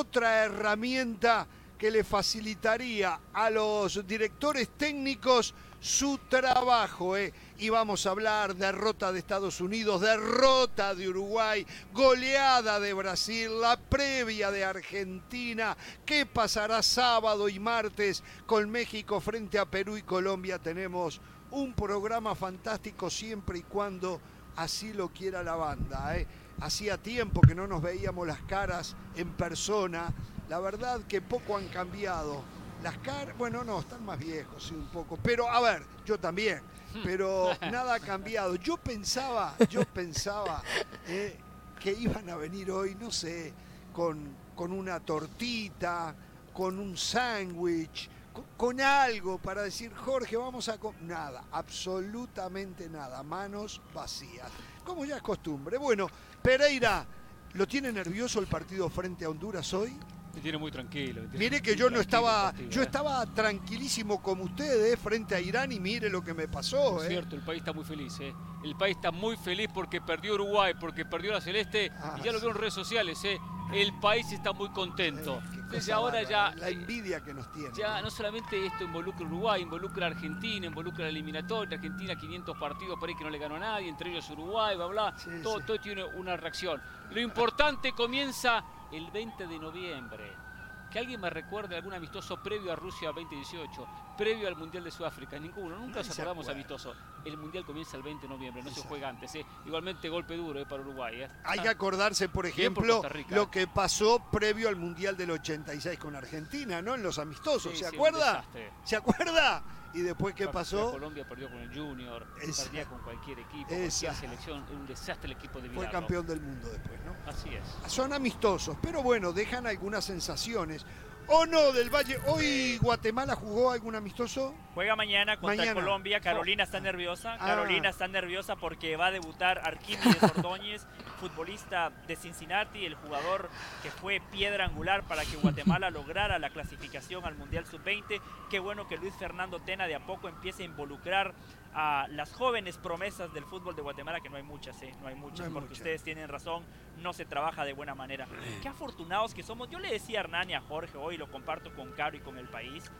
otra herramienta que le facilitaría a los directores técnicos su trabajo. ¿eh? Y vamos a hablar derrota de Estados Unidos, derrota de Uruguay, goleada de Brasil, la previa de Argentina. ¿Qué pasará sábado y martes con México frente a Perú y Colombia? Tenemos un programa fantástico siempre y cuando así lo quiera la banda. ¿eh? Hacía tiempo que no nos veíamos las caras en persona la verdad que poco han cambiado. Las caras, bueno, no, están más viejos, sí, un poco. Pero, a ver, yo también. Pero nada ha cambiado. Yo pensaba, yo pensaba eh, que iban a venir hoy, no sé, con, con una tortita, con un sándwich, con, algo para decir, Jorge, vamos a... Nada, absolutamente nada. Manos vacías. Como ya es costumbre. Bueno, Pereira, ¿lo tiene nervioso el partido frente a Honduras hoy? Me tiene muy tranquilo. mire que yo no estaba, yo ¿eh? estaba tranquilísimo como ustedes frente a Irán y mire lo que me pasó. Es ¿eh? cierto, el país está muy feliz. ¿eh? El país está muy feliz porque perdió Uruguay, porque perdió la Celeste ah, y ya lo veo en redes sociales. ¿eh? El país está muy contento. Desde ahora ya la envidia que nos tiene. Ya no solamente esto involucra Uruguay, involucra a Argentina, involucra la eliminatoria. Argentina 500 partidos por ahí que no le ganó a nadie, entre ellos Uruguay, bla bla. todo, todo tiene una reacción. Lo importante comienza el 20 de noviembre. Que alguien me recuerde algún amistoso previo a Rusia 2018, previo al Mundial de Sudáfrica. Ninguno, nunca nos acordamos amistoso. El Mundial comienza el 20 de noviembre, no se juega antes. ¿eh? Igualmente golpe duro ¿eh? para Uruguay. ¿eh? Hay que acordarse, por ejemplo, lo que pasó previo al Mundial del 86 con Argentina, ¿no? En los amistosos, ¿se acuerda? ¿Se acuerda? ¿Y después qué pasó? Colombia perdió con el Junior, perdía con cualquier equipo, cualquier selección, un desastre el equipo de Fue campeón del mundo después, ¿no? Así es. Son amistosos, pero bueno, dejan algunas sensaciones. ¿O no del Valle? ¿Hoy Guatemala jugó algún amistoso? Juega mañana contra Colombia. Carolina está nerviosa. Ah. Carolina está nerviosa porque va a debutar Arquímedes Ordóñez, futbolista de Cincinnati, el jugador que fue piedra angular para que Guatemala lograra la clasificación al Mundial Sub-20. Qué bueno que Luis Fernando Tena de a poco empiece a involucrar a las jóvenes promesas del fútbol de Guatemala, que no hay muchas, ¿eh? no hay muchas, porque ustedes tienen razón, no se trabaja de buena manera. Qué afortunados que somos. Yo le decía a Hernán y a Jorge hoy, lo comparto con Caro y con el país.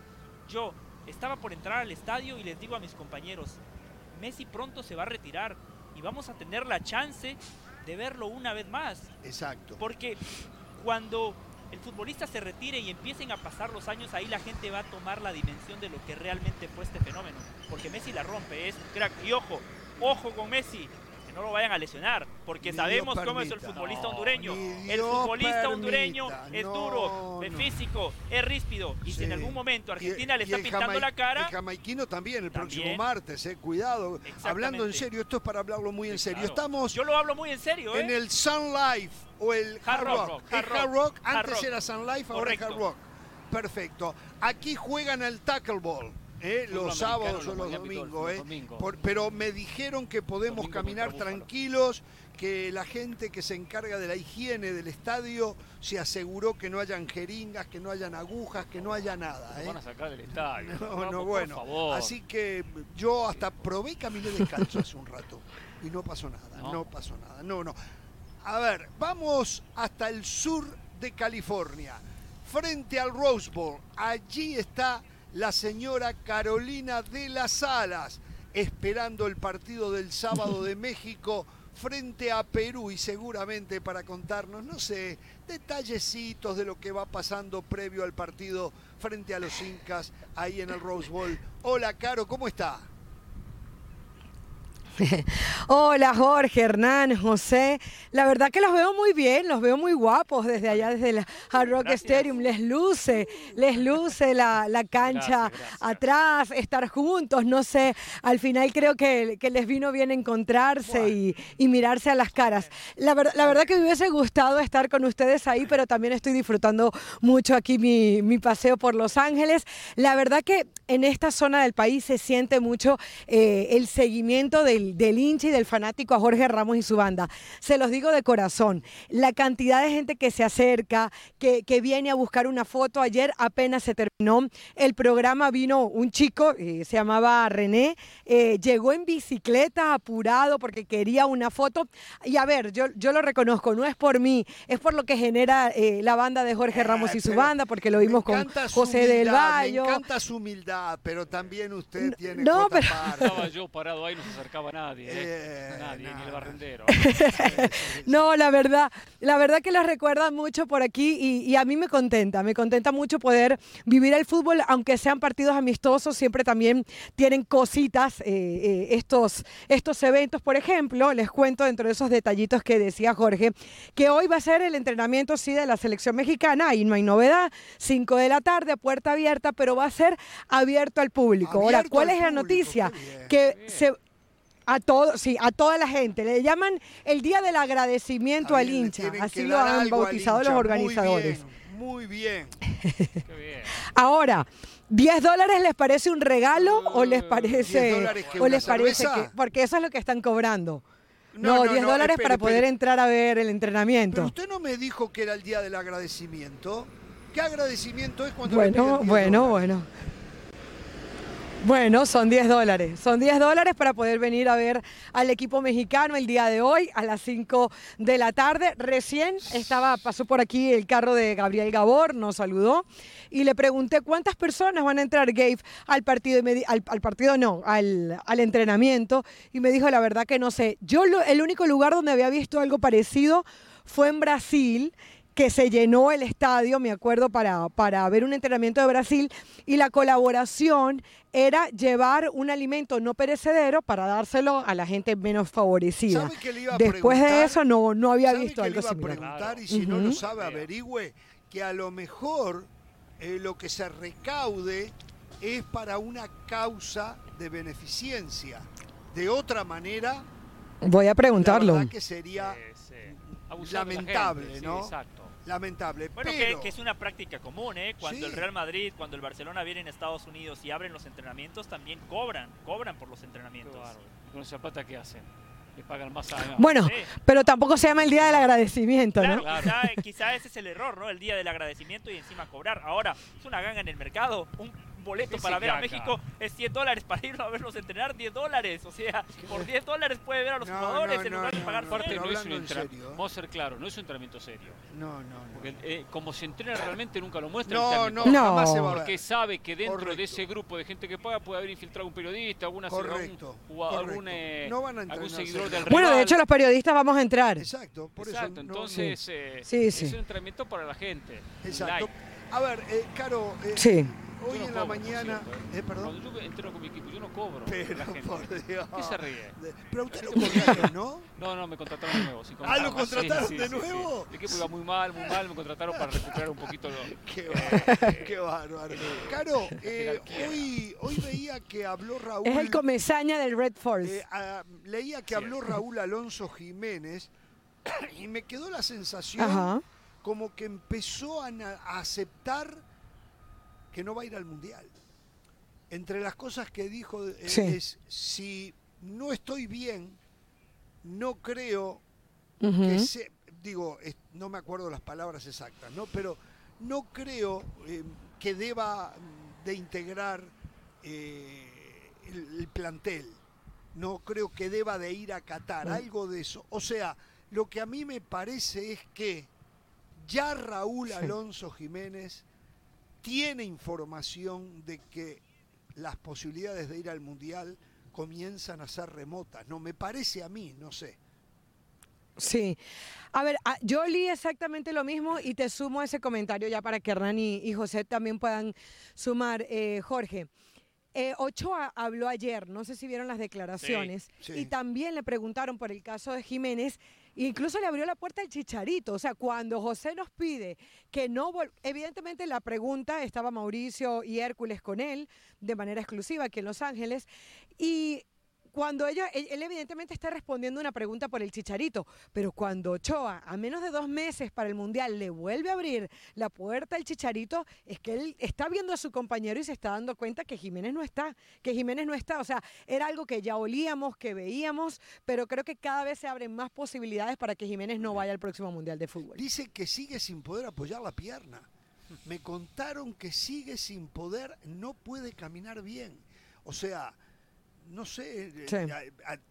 Yo estaba por entrar al estadio y les digo a mis compañeros, Messi pronto se va a retirar y vamos a tener la chance de verlo una vez más. Exacto. Porque cuando el futbolista se retire y empiecen a pasar los años, ahí la gente va a tomar la dimensión de lo que realmente fue este fenómeno. Porque Messi la rompe, es crack. Y ojo, ojo con Messi no lo vayan a lesionar, porque sabemos cómo es el futbolista hondureño. el futbolista hondureño es duro, es físico, es ríspido. Y si en algún momento Argentina le está pintando la cara. El jamaiquino también, el próximo martes, eh, cuidado. Hablando en serio, esto es para hablarlo muy en serio. Estamos. Yo lo hablo muy en serio, En ¿eh? el Sun Life o el Hard, Rock. Hard Rock, antes era Sun Life, ahora es Hard Rock. Perfecto. Aquí juegan el tackle ball. ¿Eh? los sábados o los domingos. ¿eh? pero me dijeron que podemos caminar tranquilos, que la gente que se encarga de la higiene del estadio se aseguró que no hayan jeringas, que no hayan agujas, que no haya nada. ¿eh? van a sacar del estadio. No, no, bueno. Así que yo hasta probé y caminé descalzo hace un rato y no pasó nada, no. no pasó nada. No, no. A ver, vamos hasta el sur de California, frente al Rose Bowl. Allí está la señora Carolina de las Alas, esperando el partido del sábado de México frente a Perú y seguramente para contarnos, no sé, detallecitos de lo que va pasando previo al partido frente a los Incas ahí en el Rose Bowl. Hola, Caro, ¿cómo está? Hola Jorge, Hernán, José. La verdad que los veo muy bien, los veo muy guapos desde allá, desde el Hard Rock Stadium. Les luce, les luce la, cancha atrás, estar juntos, no sé. Al final creo que, les vino bien encontrarse y, mirarse a las caras. La, la verdad que me hubiese gustado estar con ustedes ahí, pero también estoy disfrutando mucho aquí mi, paseo por Los Ángeles. La verdad que en esta zona del país se siente mucho eh, el seguimiento del del, del hincha y del fanático a Jorge Ramos y su banda. Se los digo de corazón, la cantidad de gente que se acerca, que, que viene a buscar una foto, ayer apenas se terminó el programa, vino un chico, eh, se llamaba René, eh, llegó en bicicleta apurado porque quería una foto. Y a ver, yo, yo lo reconozco, no es por mí, es por lo que genera eh, la banda de Jorge Ramos y su banda, porque lo vimos con José del Valle. Me encanta su humildad, pero también usted tiene no, pero... Estaba yo parado ahí, no se acercaba nadie, nadie, ni el barrendero. no, la verdad, la verdad que la recuerda mucho por aquí y, y a mí me contenta, me contenta mucho poder vivir el fútbol, aunque sean partidos amistosos, siempre también tienen cositas eh, eh, estos, estos eventos. Por ejemplo, les cuento dentro de esos detallitos que decía Jorge, que hoy va a ser el entrenamiento, sí, de la selección mexicana, y no hay novedad, 5 de la tarde, puerta abierta, pero va a ser abierto al público. Ahora, ¿cuál es la noticia? Que se a todo, sí, a toda la gente. Le llaman el día del agradecimiento al hincha. Así lo han bautizado los organizadores. Muy bien. Ahora, ¿10 dólares les parece un regalo o les parece, o les parece que, porque eso es lo que están cobrando? No, 10 dólares para poder entrar a ver el entrenamiento. Pero usted no me dijo que era el día del agradecimiento. ¿Qué agradecimiento es cuando Bueno, bueno, bueno. Bueno, son 10 dólares. Son 10 dólares para poder venir a ver al equipo mexicano el día de hoy a las 5 de la tarde. Recién estaba, pasó por aquí el carro de Gabriel Gabor, nos saludó y le pregunté cuántas personas van a entrar, Gabe, al partido, al, al, partido no, al, al, entrenamiento. Y me dijo, la verdad que no sé. Yo el único lugar donde había visto algo parecido fue en Brasil que se llenó el estadio, me acuerdo, para, para ver un entrenamiento de Brasil y la colaboración era llevar un alimento no perecedero para dárselo a la gente menos favorecida. Después de eso no, no había visto algo similar. preguntar y si no lo sabe averigüe que a lo mejor eh, lo que se recaude es para una causa de beneficencia. De otra manera, voy a preguntarlo. La que sería lamentable, ¿no? exacto lamentable. Bueno, que, es una práctica común, ¿eh? Cuando el Real Madrid, cuando el Barcelona viene en Estados Unidos y abren los entrenamientos, también cobran, cobran por los entrenamientos. Claro. ¿Con esa plata qué hacen? Le pagan más Bueno, pero tampoco se llama el día del agradecimiento, ¿no? Quizá, ese es el error, ¿no? El día del agradecimiento y encima cobrar. Ahora, es una ganga en el mercado. Un boleto para ver a México es 100 dólares para ir a verlos entrenar 10 dólares. O sea por 10 dólares puede ver a los jugadores en lugar de pagar parte no, es un entrenamiento ¿eh? vamos a ser claros no es un entrenamiento serio. No no, porque eh, como se entrena realmente nunca lo muestra no no, no jamás se va a porque sabe que dentro de ese grupo de gente que paga puede haber infiltrado un periodista alguna correcto, algún, eh, no van a algún seguidor del bueno de hecho los periodistas vamos a entrar. Exacto por exacto eso entonces sí. es un entrenamiento para la gente. Exacto. A ver Caro sí hoy en la mañana. Eh, perdón. Cuando yo entreno con mi equipo, yo no cobro. Pero, la gente. por Dios. ¿Qué se ríe? Pero usted lo contrataron, ¿no? No, no, me contrataron de nuevo. ah, ¿lo contrataron de nuevo? El equipo iba muy mal, muy mal, me contrataron para recuperar un poquito lo. Qué bárbaro. qué bárbaro. Caro, eh, hoy, hoy veía que habló Raúl. Es el comesaña del Red Force. Eh, a, leía que habló Raúl Alonso Jiménez y me quedó la sensación Ajá. como que empezó a, a aceptar que no va a ir al Mundial. Entre las cosas que dijo eh, es, si no estoy bien, no creo que se, digo, no me acuerdo las palabras exactas, ¿no? Pero no creo eh, que deba de integrar eh, el, plantel. No creo que deba de ir a Qatar, algo de eso. O sea, lo que a mí me parece es que ya Raúl Alonso Jiménez tiene información de que las posibilidades de ir al Mundial comienzan a ser remotas. No, me parece a mí, no sé. Sí. A ver, ah, yo leí exactamente lo mismo y te sumo ese comentario ya para que Hernán y, José también puedan sumar. Eh, Jorge, eh, Ochoa habló ayer, no sé si vieron las declaraciones, y también le preguntaron por el caso de Jiménez Incluso le abrió la puerta al chicharito. O sea, cuando José nos pide que no. Evidentemente, la pregunta estaba Mauricio y Hércules con él de manera exclusiva aquí en Los Ángeles. Y cuando ellos, él, evidentemente está respondiendo una pregunta por el Chicharito, pero cuando Ochoa, a menos de dos meses para el Mundial, le vuelve a abrir la puerta al Chicharito, es que él está viendo a su compañero y se está dando cuenta que Jiménez no está, que Jiménez no está. O sea, era algo que ya olíamos, que veíamos, pero creo que cada vez se abren más posibilidades para que Jiménez no vaya al próximo Mundial de Fútbol. Dice que sigue sin poder apoyar la pierna. Me contaron que sigue sin poder, no puede caminar bien. O sea, no sé, eh,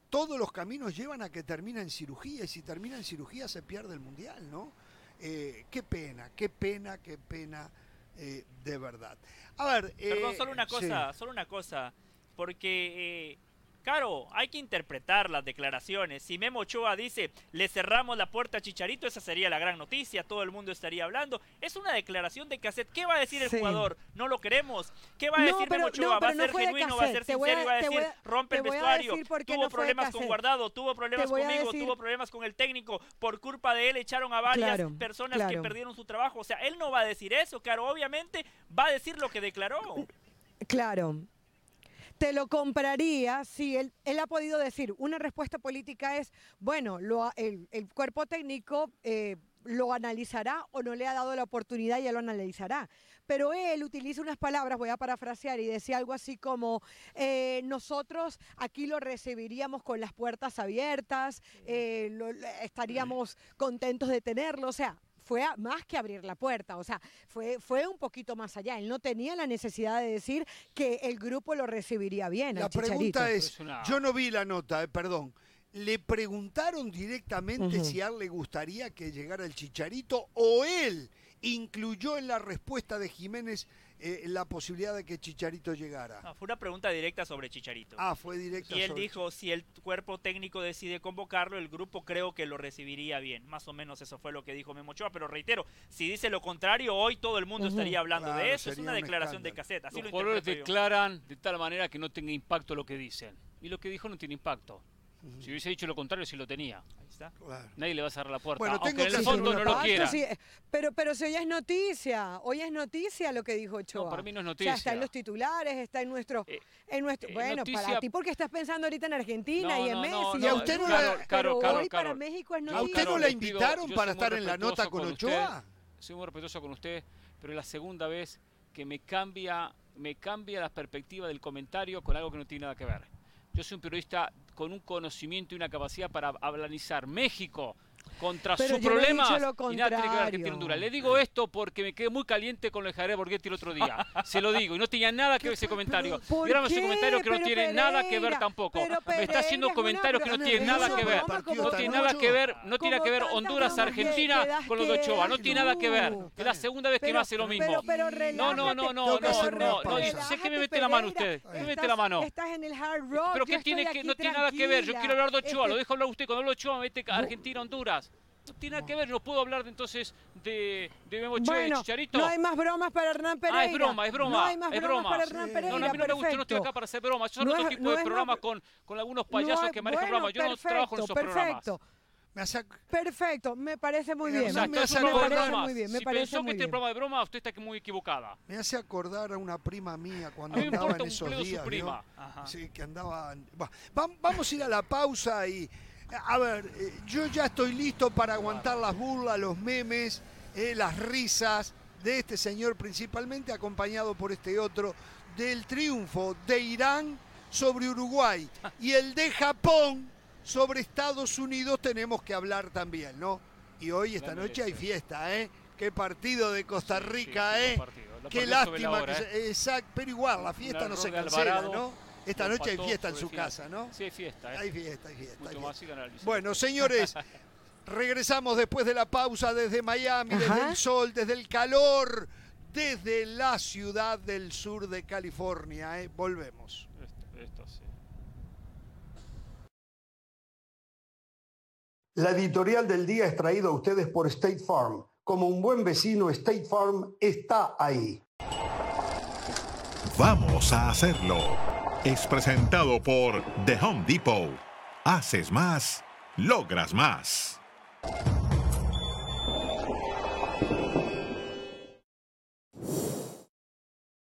todos los caminos llevan a que termina en cirugía y si termina en cirugía se pierde el mundial, ¿no? Eh, qué pena, qué pena, qué pena, eh, de verdad. A ver. Perdón, solo una cosa, solo una cosa, porque Claro, hay que interpretar las declaraciones. Si Memo Ochoa dice, le cerramos la puerta a Chicharito, esa sería la gran noticia, todo el mundo estaría hablando. Es una declaración de cassette. ¿Qué va a decir el jugador? No lo queremos. ¿Qué va a decir Memo Ochoa? ¿Va a ser genuino? ¿Va a ser sincero? ¿Va a decir, rompe el vestuario? Tuvo problemas con Guardado, tuvo problemas conmigo, tuvo problemas con el técnico. Por culpa de él echaron a varias personas que perdieron su trabajo. O sea, él no va a decir eso, claro. Obviamente va a decir lo que declaró. Claro, te lo compraría si él, él ha podido decir, una respuesta política es, bueno, lo, el, cuerpo técnico... Eh, lo analizará o no le ha dado la oportunidad y ya lo analizará. Pero él utiliza unas palabras, voy a parafrasear, y decía algo así como, eh, nosotros aquí lo recibiríamos con las puertas abiertas, eh, estaríamos contentos de tenerlo, o sea, fue más que abrir la puerta, o sea, fue, fue un poquito más allá. Él no tenía la necesidad de decir que el grupo lo recibiría bien. La pregunta es, yo no vi la nota, eh, perdón. ¿Le preguntaron directamente si a él le gustaría que llegara el Chicharito o él incluyó en la respuesta de Jiménez eh, la posibilidad de que Chicharito llegara? fue una pregunta directa sobre Chicharito. Ah, fue directa. Y él dijo, si el cuerpo técnico decide convocarlo, el grupo creo que lo recibiría bien. Más o menos eso fue lo que dijo Memochoa, pero reitero, si dice lo contrario, hoy todo el mundo estaría hablando de eso. Es una declaración de caseta. Así Los jugadores declaran de tal manera que no tenga impacto lo que dicen. Y lo que dijo no tiene impacto. Si hubiese dicho lo contrario, sí lo tenía. Ahí está. Nadie le va a cerrar la puerta. Bueno, aunque en el fondo no lo quiera. pero, pero si hoy es noticia, hoy es noticia lo que dijo Ochoa. No, para mí no es noticia. está en los titulares, está en nuestro... Eh, en nuestro eh, bueno, para ti porque estás pensando ahorita en Argentina y en Messi. y a usted no pero hoy para México es noticia. ¿A usted no la invitaron para estar en la nota con, Ochoa? soy muy respetuoso con usted, pero es la segunda vez que me cambia, me cambia la perspectiva del comentario con algo que no tiene nada que ver. Yo soy un periodista con un conocimiento y una capacidad para analizar México contra su problema y nada tiene que Le digo esto porque me quedé muy caliente con lo de Javier Borghetti el otro día. Se lo digo. Y no tenía nada que ver ese comentario. Dígame ese comentario que no tiene nada que ver tampoco. me está haciendo comentarios que no tienen nada que ver. No tiene nada que ver, no tiene que ver Honduras, Argentina con lo de Ochoa. No tiene nada que ver. Es la segunda vez que no hace lo mismo. No, no, no, no, no, no. Sé que me mete la mano usted. Me mete la mano. Estás en el hard rock. Pero qué tiene que no tiene nada que ver. Yo quiero hablar de Ochoa. Lo dejo hablar usted. Cuando hablo de Ochoa mete Argentina, Honduras. No tiene nada que ver, no puedo hablar de, entonces de, de Memo bueno, de Chicharito. No hay más bromas para Hernán Pereira. Ah, es broma, es broma. No hay más bromas para Hernán Pereira. No, no, a mí no me gusta, no estoy acá para hacer bromas. Yo soy otro tipo de programa con, con algunos payasos que manejan bromas. Yo no trabajo en esos perfecto. programas. Perfecto, me parece muy bien. me, hace me parece muy bien. Me si parece pensó muy que este programa de broma, usted está muy equivocada. Me hace acordar a una prima mía cuando andaba en esos días. Su prima. Sí, que andaba. Vamos a ir a la pausa y a ver, eh, yo ya estoy listo para aguantar las burlas, los memes, eh, las risas de este señor principalmente, acompañado por este otro, del triunfo de Irán sobre Uruguay y el de Japón sobre Estados Unidos tenemos que hablar también, ¿no? Y hoy, esta noche, hay fiesta, ¿eh? Qué partido de Costa Rica, ¿eh? Qué lástima. Que ¿eh? Exacto, pero igual, la fiesta no se cancela, ¿no? Esta noche hay fiesta en su casa, ¿no? Sí, hay fiesta. ¿eh? Hay fiesta, hay fiesta. bueno, señores, regresamos después de la pausa desde Miami, desde el sol, desde el calor, desde la ciudad del sur de California. ¿eh? Volvemos. Esto, sí. La editorial del día es traída a ustedes por State Farm. Como un buen vecino, State Farm está ahí. Vamos a hacerlo es presentado por The Home Depot. Haces más, logras más.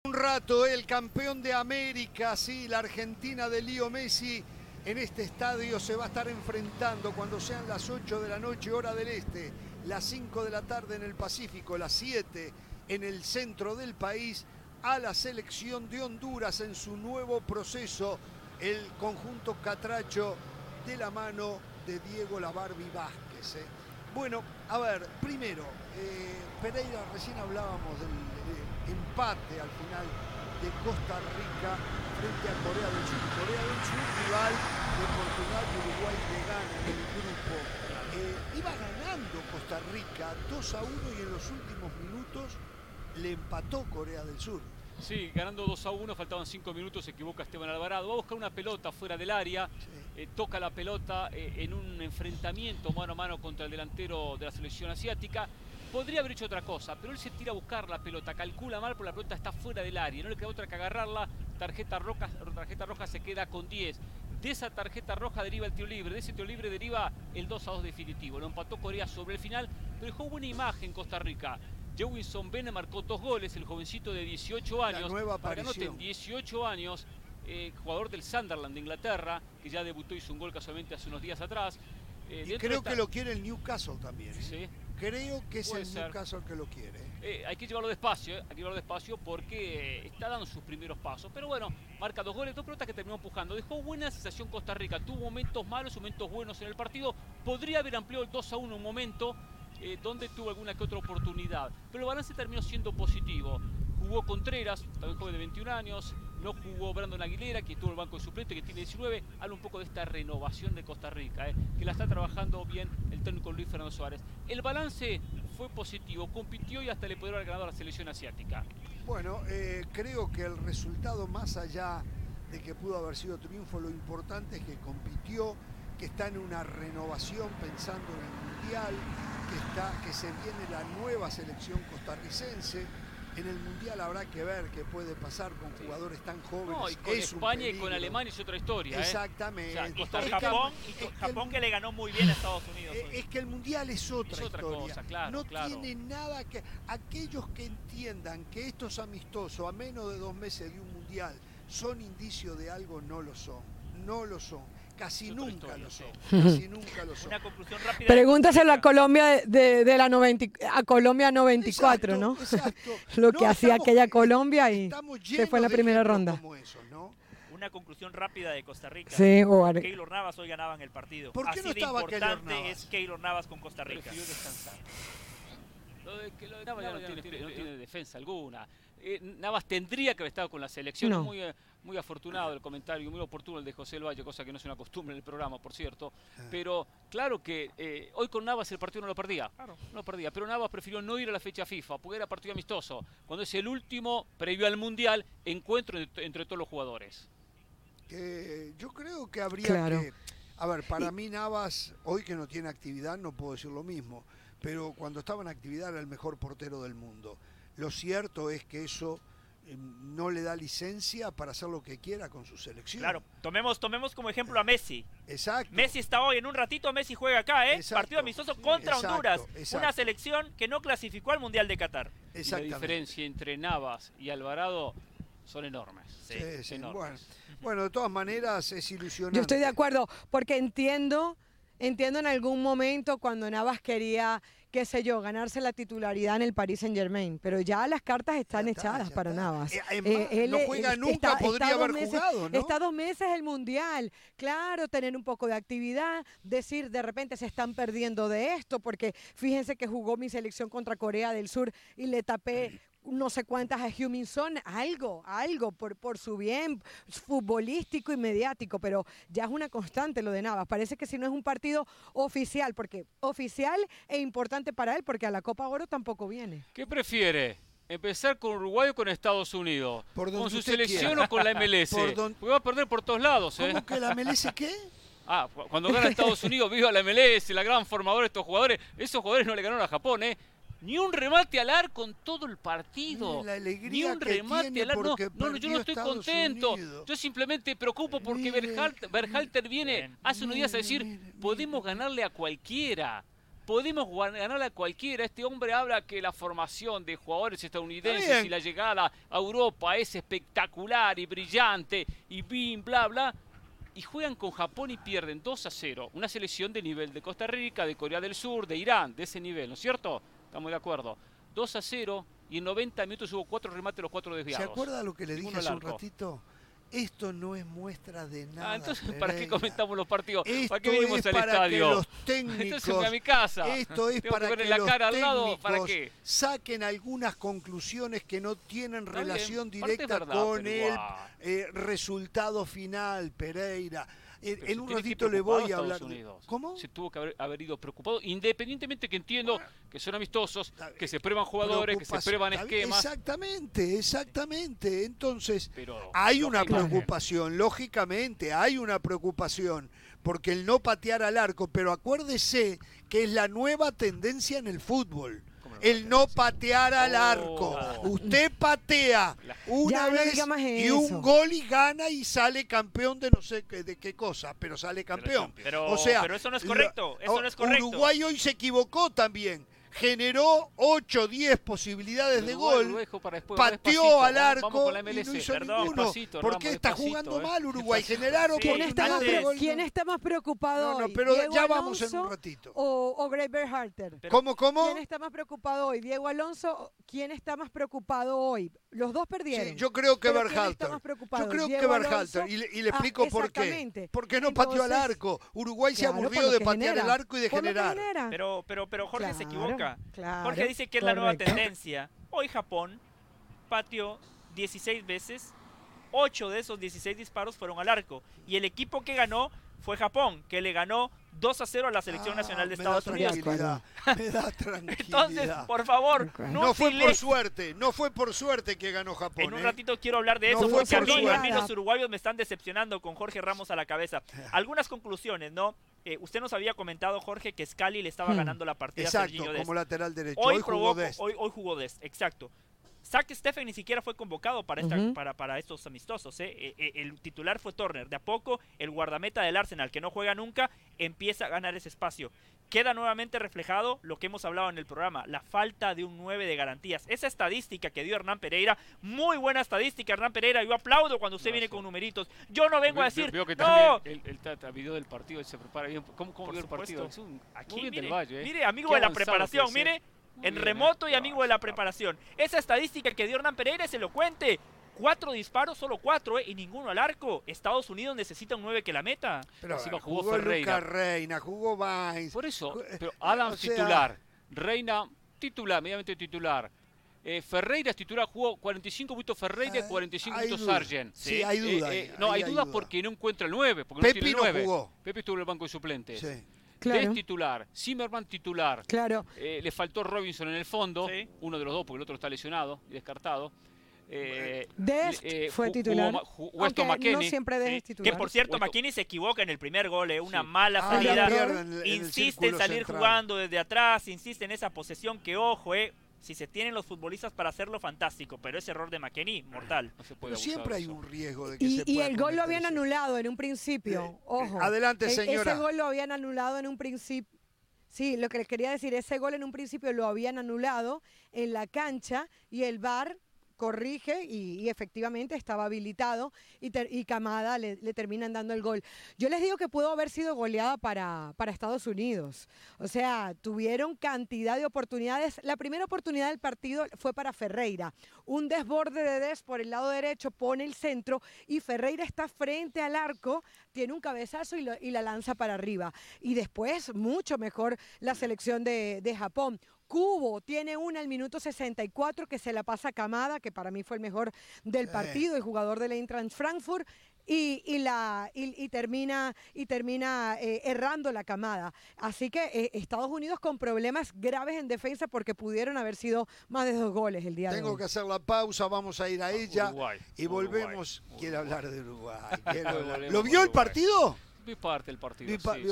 Un rato, el campeón de América, sí, la Argentina de Lío Messi en este estadio se va a estar enfrentando cuando sean las 8 de la noche, hora del este, las 5 de la tarde en el Pacífico, las 7 en el centro del país, a la selección de Honduras en su nuevo proceso, el conjunto catracho de la mano de Diego Labarbi Vázquez. ¿eh? Bueno, a ver, primero, eh, Pereira, recién hablábamos del eh, empate al final de Costa Rica frente a Corea del Sur. Corea del Sur, rival de Portugal y Uruguay le gana en el grupo. Iba ganando Costa Rica 2 a 1 y en los últimos minutos le empató Corea del Sur. Sí, ganando 2 a 1, faltaban 5 minutos, se equivoca Esteban Alvarado. Va a buscar una pelota fuera del área, eh, toca la pelota eh, en un enfrentamiento mano a mano contra el delantero de la selección asiática. Podría haber hecho otra cosa, pero él se tira a buscar la pelota, calcula mal, porque la pelota está fuera del área. No le queda otra que agarrarla. Tarjeta roja, tarjeta roja se queda con 10. De esa tarjeta roja deriva el tiro libre, de ese tiro libre deriva el 2 a 2 definitivo. Lo empató Corea sobre el final, pero dejó buena imagen Costa Rica. Jewinson Bene marcó dos goles, el jovencito de 18 años. La nueva aparición. 18 años, eh, jugador del Sunderland de Inglaterra, que ya debutó y hizo un gol casualmente hace unos días atrás. Eh, y creo que lo quiere el Newcastle también. ¿eh? Sí. Creo que es el Newcastle que lo quiere. hay que llevarlo despacio, hay que llevarlo despacio porque está dando sus primeros pasos. Pero bueno, marca dos goles, dos pelotas que terminó empujando. Dejó buena sensación Costa Rica. Tuvo momentos malos, momentos buenos en el partido. Podría haber ampliado el 2 a 1 un momento eh, donde tuvo alguna que otra oportunidad. Pero el balance terminó siendo positivo. Jugó Contreras, también joven de 21 años, no jugó Brandon Aguilera, que estuvo en el banco de suplente, que tiene 19. Habla un poco de esta renovación de Costa Rica, eh, que la está trabajando bien el técnico Luis Fernando Suárez. El balance fue positivo, compitió y hasta le pudieron haber ganado a la selección asiática. Bueno, eh, creo que el resultado, más allá de que pudo haber sido triunfo, lo importante es que compitió, que está en una renovación pensando en el Mundial, que, está, que se viene la nueva selección costarricense. En el Mundial habrá que ver qué puede pasar con jugadores tan jóvenes. No, y con España y con Alemania es otra historia. ¿eh? Exactamente. y con Japón, Japón que le ganó muy bien a Estados Unidos. Es que el Mundial es otra, historia. no tiene nada que... Aquellos que entiendan que estos amistosos a menos de dos meses de un Mundial son indicio de algo, no lo son. No lo son Casi nunca lo son. Casi nunca lo son. Una conclusión rápida. Pregúntaselo a Colombia de, de, la 90, a Colombia 94, ¿no? Exacto. lo que hacía aquella Colombia y se fue en la primera ronda. Una conclusión rápida de Costa Rica. Sí, o Keylor Navas hoy ganaban el partido. ¿Por qué Así no de estaba importante Keylor es Keylor Navas con Costa Rica. descansar. Lo de, que lo de Navas ya no, tiene, no tiene defensa alguna. Eh, Navas tendría que haber estado con la selección. Muy, eh, muy afortunado el comentario, muy oportuno el de José El Valle, cosa que no es una costumbre en el programa, por cierto. Ah. Pero claro que eh, hoy con Navas el partido no lo perdía. No lo perdía. Pero Navas prefirió no ir a la fecha FIFA, porque era partido amistoso. Cuando es el último, previo al Mundial, encuentro entre, todos los jugadores. yo creo que habría que... A ver, para mí Navas, hoy que no tiene actividad, no puedo decir lo mismo. Pero cuando estaba en actividad era el mejor portero del mundo. Lo cierto es que eso eh, no le da licencia para hacer lo que quiera con su selección. Claro, tomemos, tomemos como ejemplo a Messi. Exacto. Messi está hoy, en un ratito Messi juega acá, ¿eh? Partido amistoso contra Honduras. Una selección que no clasificó al Mundial de Qatar. la diferencia entre Navas y Alvarado son enormes. Sí, sí, Bueno, bueno, de todas maneras es ilusionante. Yo estoy de acuerdo, porque entiendo, entiendo en algún momento cuando Navas quería qué sé yo, ganarse la titularidad en el Paris Saint Germain, pero ya las cartas están echadas para Navas. Eh, eh, no juega nunca, podría haber jugado, ¿no? Está dos meses el Mundial, claro, tener un poco de actividad, decir de repente se están perdiendo de esto, porque fíjense que jugó mi selección contra Corea del Sur y le tapé no sé cuántas a Huminson, algo, algo por, por su bien futbolístico y mediático, pero ya es una constante lo de Navas. Parece que si no es un partido oficial, porque oficial e importante para él, porque a la Copa Oro tampoco viene. ¿Qué prefiere? ¿Empezar con Uruguay o con Estados Unidos? ¿Con su selección o con la MLS? Porque va a perder por todos lados. ¿eh? ¿Cómo que la MLS qué? Ah, cuando gana Estados Unidos, viva la MLS, la gran formadora de estos jugadores. Esos jugadores no le ganaron a Japón, ¿eh? Ni un remate al arco en todo el partido. Ni un remate al arco. No, no, yo no estoy contento. Yo simplemente preocupo porque Berhalter, viene hace unos días a decir, podemos ganarle a cualquiera. Podemos ganarle a cualquiera. Este hombre habla que la formación de jugadores estadounidenses y la llegada a Europa es espectacular y brillante y bim, bla, bla. y juegan con Japón y pierden 2 a 0. Una selección de nivel de Costa Rica, de Corea del Sur, de Irán, de ese nivel, ¿no es cierto? Estamos de acuerdo. 2 a 0 y en 90 minutos hubo cuatro remates, los cuatro desviados. ¿Se acuerda lo que le dije hace un ratito? Esto no es muestra de nada. Ah, entonces, ¿para qué comentamos los partidos? ¿Para qué vinimos al estadio? los técnicos, entonces, a mi casa. Esto es para que, la los cara técnicos al lado, ¿para qué? saquen algunas conclusiones que no tienen relación directa con el eh, resultado final, Pereira en, un ratito le voy a hablar. ¿Cómo? Se tuvo que haber, ido preocupado, independientemente que entiendo que son amistosos, que se prueban jugadores, que se prueban esquemas. Exactamente, exactamente. Entonces, hay una preocupación, lógicamente, hay una preocupación, porque el no patear al arco, pero acuérdese que es la nueva tendencia en el fútbol el no patear al arco. Oh. Usted patea una vez y un gol y gana y sale campeón de no sé qué, de qué cosa, pero sale campeón. Pero, o sea, pero eso no es correcto. Eso no es correcto. Uruguay hoy se equivocó también generó 8 10 posibilidades de gol, pateó al arco y no hizo ninguno. ¿Por qué está jugando ¿eh? mal Uruguay? Generaron ¿Quién, está más, ¿Quién está más preocupado hoy? pero ya vamos en un ratito. O, o Greg Berhalter. ¿Cómo, cómo? ¿Quién está más preocupado hoy? Diego Alonso, ¿quién está más preocupado hoy? Los dos perdieron. Sí, yo creo que Berhalter. Yo creo que Berhalter. Y, le, ah, explico por qué. Porque no pateó al arco. Uruguay se aburrió de patear el arco y de generar. Pero, pero, pero Jorge se equivoca. Jorge dice que es la nueva tendencia. Hoy Japón pateó 16 veces, 8 de esos 16 disparos fueron al arco. Y el equipo que ganó fue Japón, que le ganó 2 a 0 a la selección ah, nacional de Estados Unidos. Me da tranquilidad. Entonces, por favor, no, fue por suerte, no fue por suerte que ganó Japón. En un ¿eh? ratito quiero hablar de eso, porque a mí, los uruguayos me están decepcionando con Jorge Ramos a la cabeza. Algunas conclusiones, ¿no? Eh, usted nos había comentado, Jorge, que Scali le estaba hmm. ganando la partida exacto, a como lateral derecho. Hoy, jugó Dest. Hoy, hoy jugó Dest, exacto. Zach Steffen ni siquiera fue convocado para, para, para, estos amistosos. ¿eh? Eh, el titular fue Turner. De a poco, el guardameta del Arsenal, que no juega nunca, empieza a ganar ese espacio. Queda nuevamente reflejado lo que hemos hablado en el programa, la falta de un 9 de garantías. Esa estadística que dio Hernán Pereira, muy buena estadística, Hernán Pereira. Yo aplaudo cuando usted viene con numeritos. Yo no vengo a decir. Veo que no. el, el, video del partido se prepara bien. ¿Cómo, cómo vio el partido? Aquí, mire, ¿eh? mire, amigo de la preparación, mire en remoto y amigo de la preparación. Esa estadística que dio Hernán Pereira es elocuente. Cuatro disparos, solo cuatro, ¿eh? y ninguno al arco. Estados Unidos necesita un nueve que la meta. Pero jugó, Ferreira. Reina, jugó Vines. Por eso, pero Adam titular, Reina titular, medianamente titular. Eh, Ferreira es titular, jugó 45 minutos Ferreira y 45 minutos Sargent. Sí, hay duda. Eh, no, hay, dudas porque no encuentra el 9. Porque Pepi no, tiene jugó. Pepe estuvo en el banco de suplentes. Sí. Claro. titular, Zimmerman titular. Claro. Eh, le faltó Robinson en el fondo, uno de los dos, porque el otro está lesionado y descartado. Eh, Dest eh, fue titular. no siempre Dest titular. Que por cierto, McKinney se equivoca en el primer gol, eh, una mala ah, salida. insiste en salir jugando desde atrás, insiste en esa posesión que, ojo, eh, si se tienen los futbolistas para hacerlo, fantástico. Pero ese error de McKenny, mortal. siempre hay un riesgo de que y, se Y el gol lo habían anulado en un principio. Eh, Ojo. adelante, señora. ese gol lo habían anulado en un principio. Sí, lo que les quería decir, ese gol en un principio lo habían anulado en la cancha y el VAR corrige y, efectivamente estaba habilitado y, Camada le, terminan dando el gol. Yo les digo que pudo haber sido goleada para, para Estados Unidos. O sea, tuvieron cantidad de oportunidades. La primera oportunidad del partido fue para Ferreira. Un desborde de Des por el lado derecho pone el centro y Ferreira está frente al arco, tiene un cabezazo y, la lanza para arriba. Y después, mucho mejor la selección de Japón. Cubo tiene una al minuto 64 que se la pasa a Camada, que para mí fue el mejor del partido, el jugador de la Eintracht Frankfurt. Y, la, y, termina, y termina eh, errando la camada. Así que eh, Estados Unidos con problemas graves en defensa porque pudieron haber sido más de dos goles el día Tengo de hoy. que hacer la pausa, vamos a ir a ella y volvemos. quiero hablar de Uruguay. ¿Lo vio el partido? Vi parte del partido. Vi, parte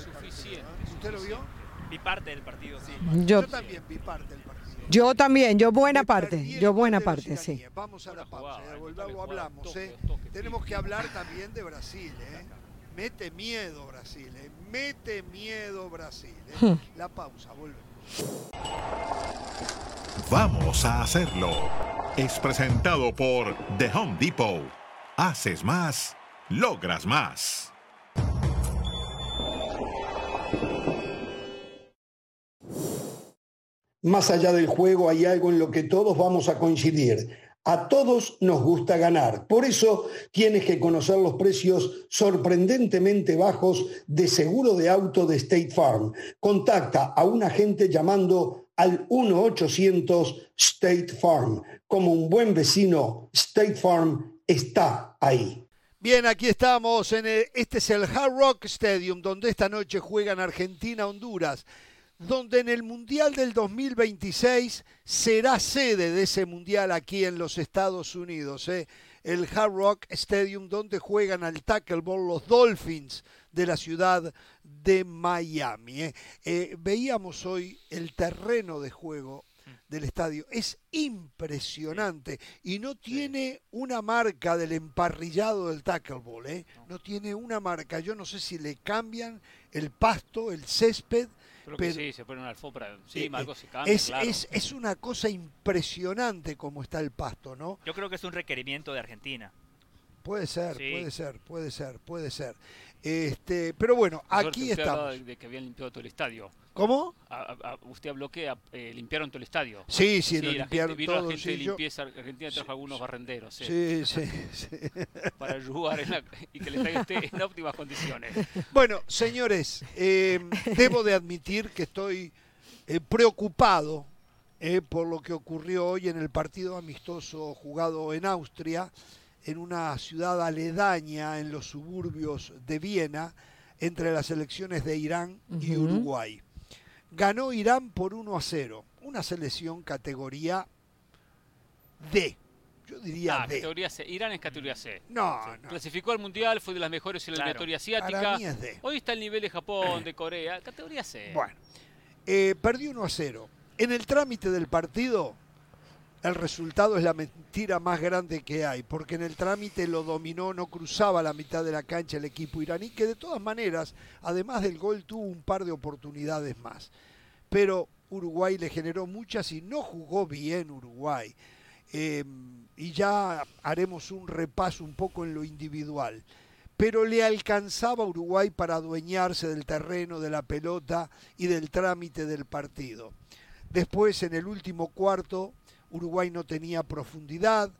Suficiente. ¿Usted lo vio? Vi parte del partido, sí. Yo, también vi parte del partido. Yo también, yo buena parte, yo buena parte, sí. Vamos a la pausa, luego hablamos. ¿eh? Tenemos que hablar también de Brasil, ¿eh? Mete miedo Brasil, ¿eh? Mete miedo Brasil. ¿eh? Hmm. La pausa, volvemos. Vamos a hacerlo. Es presentado por The Home Depot. Haces más logras más. Más allá del juego hay algo en lo que todos vamos a coincidir. A todos nos gusta ganar. Por eso tienes que conocer los precios sorprendentemente bajos de seguro de auto de State Farm. Contacta a un agente llamando al 1-800 State Farm. Como un buen vecino, State Farm está ahí. Bien, aquí estamos. En este es el Hard Rock Stadium, donde esta noche juegan Argentina-Honduras donde en el Mundial del 2026 será sede de ese Mundial aquí en los Estados Unidos. ¿eh? El Hard Rock Stadium, donde juegan al tackleball los Dolphins de la ciudad de Miami. ¿eh? Eh, veíamos hoy el terreno de juego del estadio. Es impresionante y no tiene una marca del emparrillado del tackleball. ¿eh? No tiene una marca. Yo no sé si le cambian el pasto, el césped pero, sí, se pone una alfombra encima, eh, algo se cambia, es, es, es, una cosa impresionante como está el pasto, ¿no? Yo creo que es un requerimiento de Argentina. Puede ser, puede ser, puede ser, puede ser. Este, pero bueno, aquí estamos. de que habían limpiado todo el estadio. ¿Cómo? usted habló que eh, limpiaron todo el estadio. Sí, sí, lo limpiaron gente, todo. Vino la gente de limpieza argentina trajo algunos barrenderos. Sí, sí, sí. Para ayudar y que el estadio esté en óptimas condiciones. Bueno, señores, eh, debo de admitir que estoy eh, preocupado por lo que ocurrió hoy en el partido amistoso jugado en Austria en una ciudad aledaña en los suburbios de Viena entre las elecciones de Irán y Uruguay. Ganó Irán por 1 a 0, una selección categoría D. Yo diría ah, D. Categoría C. Irán es categoría C. No, no. Clasificó al Mundial, fue de las mejores en la eliminatoria asiática. Para mí es D. Hoy está el nivel de Japón, de Corea. Categoría C. Bueno, eh, perdió 1 a 0. En el trámite del partido, el resultado es la mentira más grande que hay, porque en el trámite lo dominó, no cruzaba la mitad de la cancha el equipo iraní, que de todas maneras, además del gol, tuvo un par de oportunidades más. Pero Uruguay le generó muchas y no jugó bien Uruguay. Em, y ya haremos un repaso un poco en lo individual. Pero le alcanzaba Uruguay para adueñarse del terreno, de la pelota y del trámite del partido. Después, en el último cuarto, Uruguay no tenía profundidad,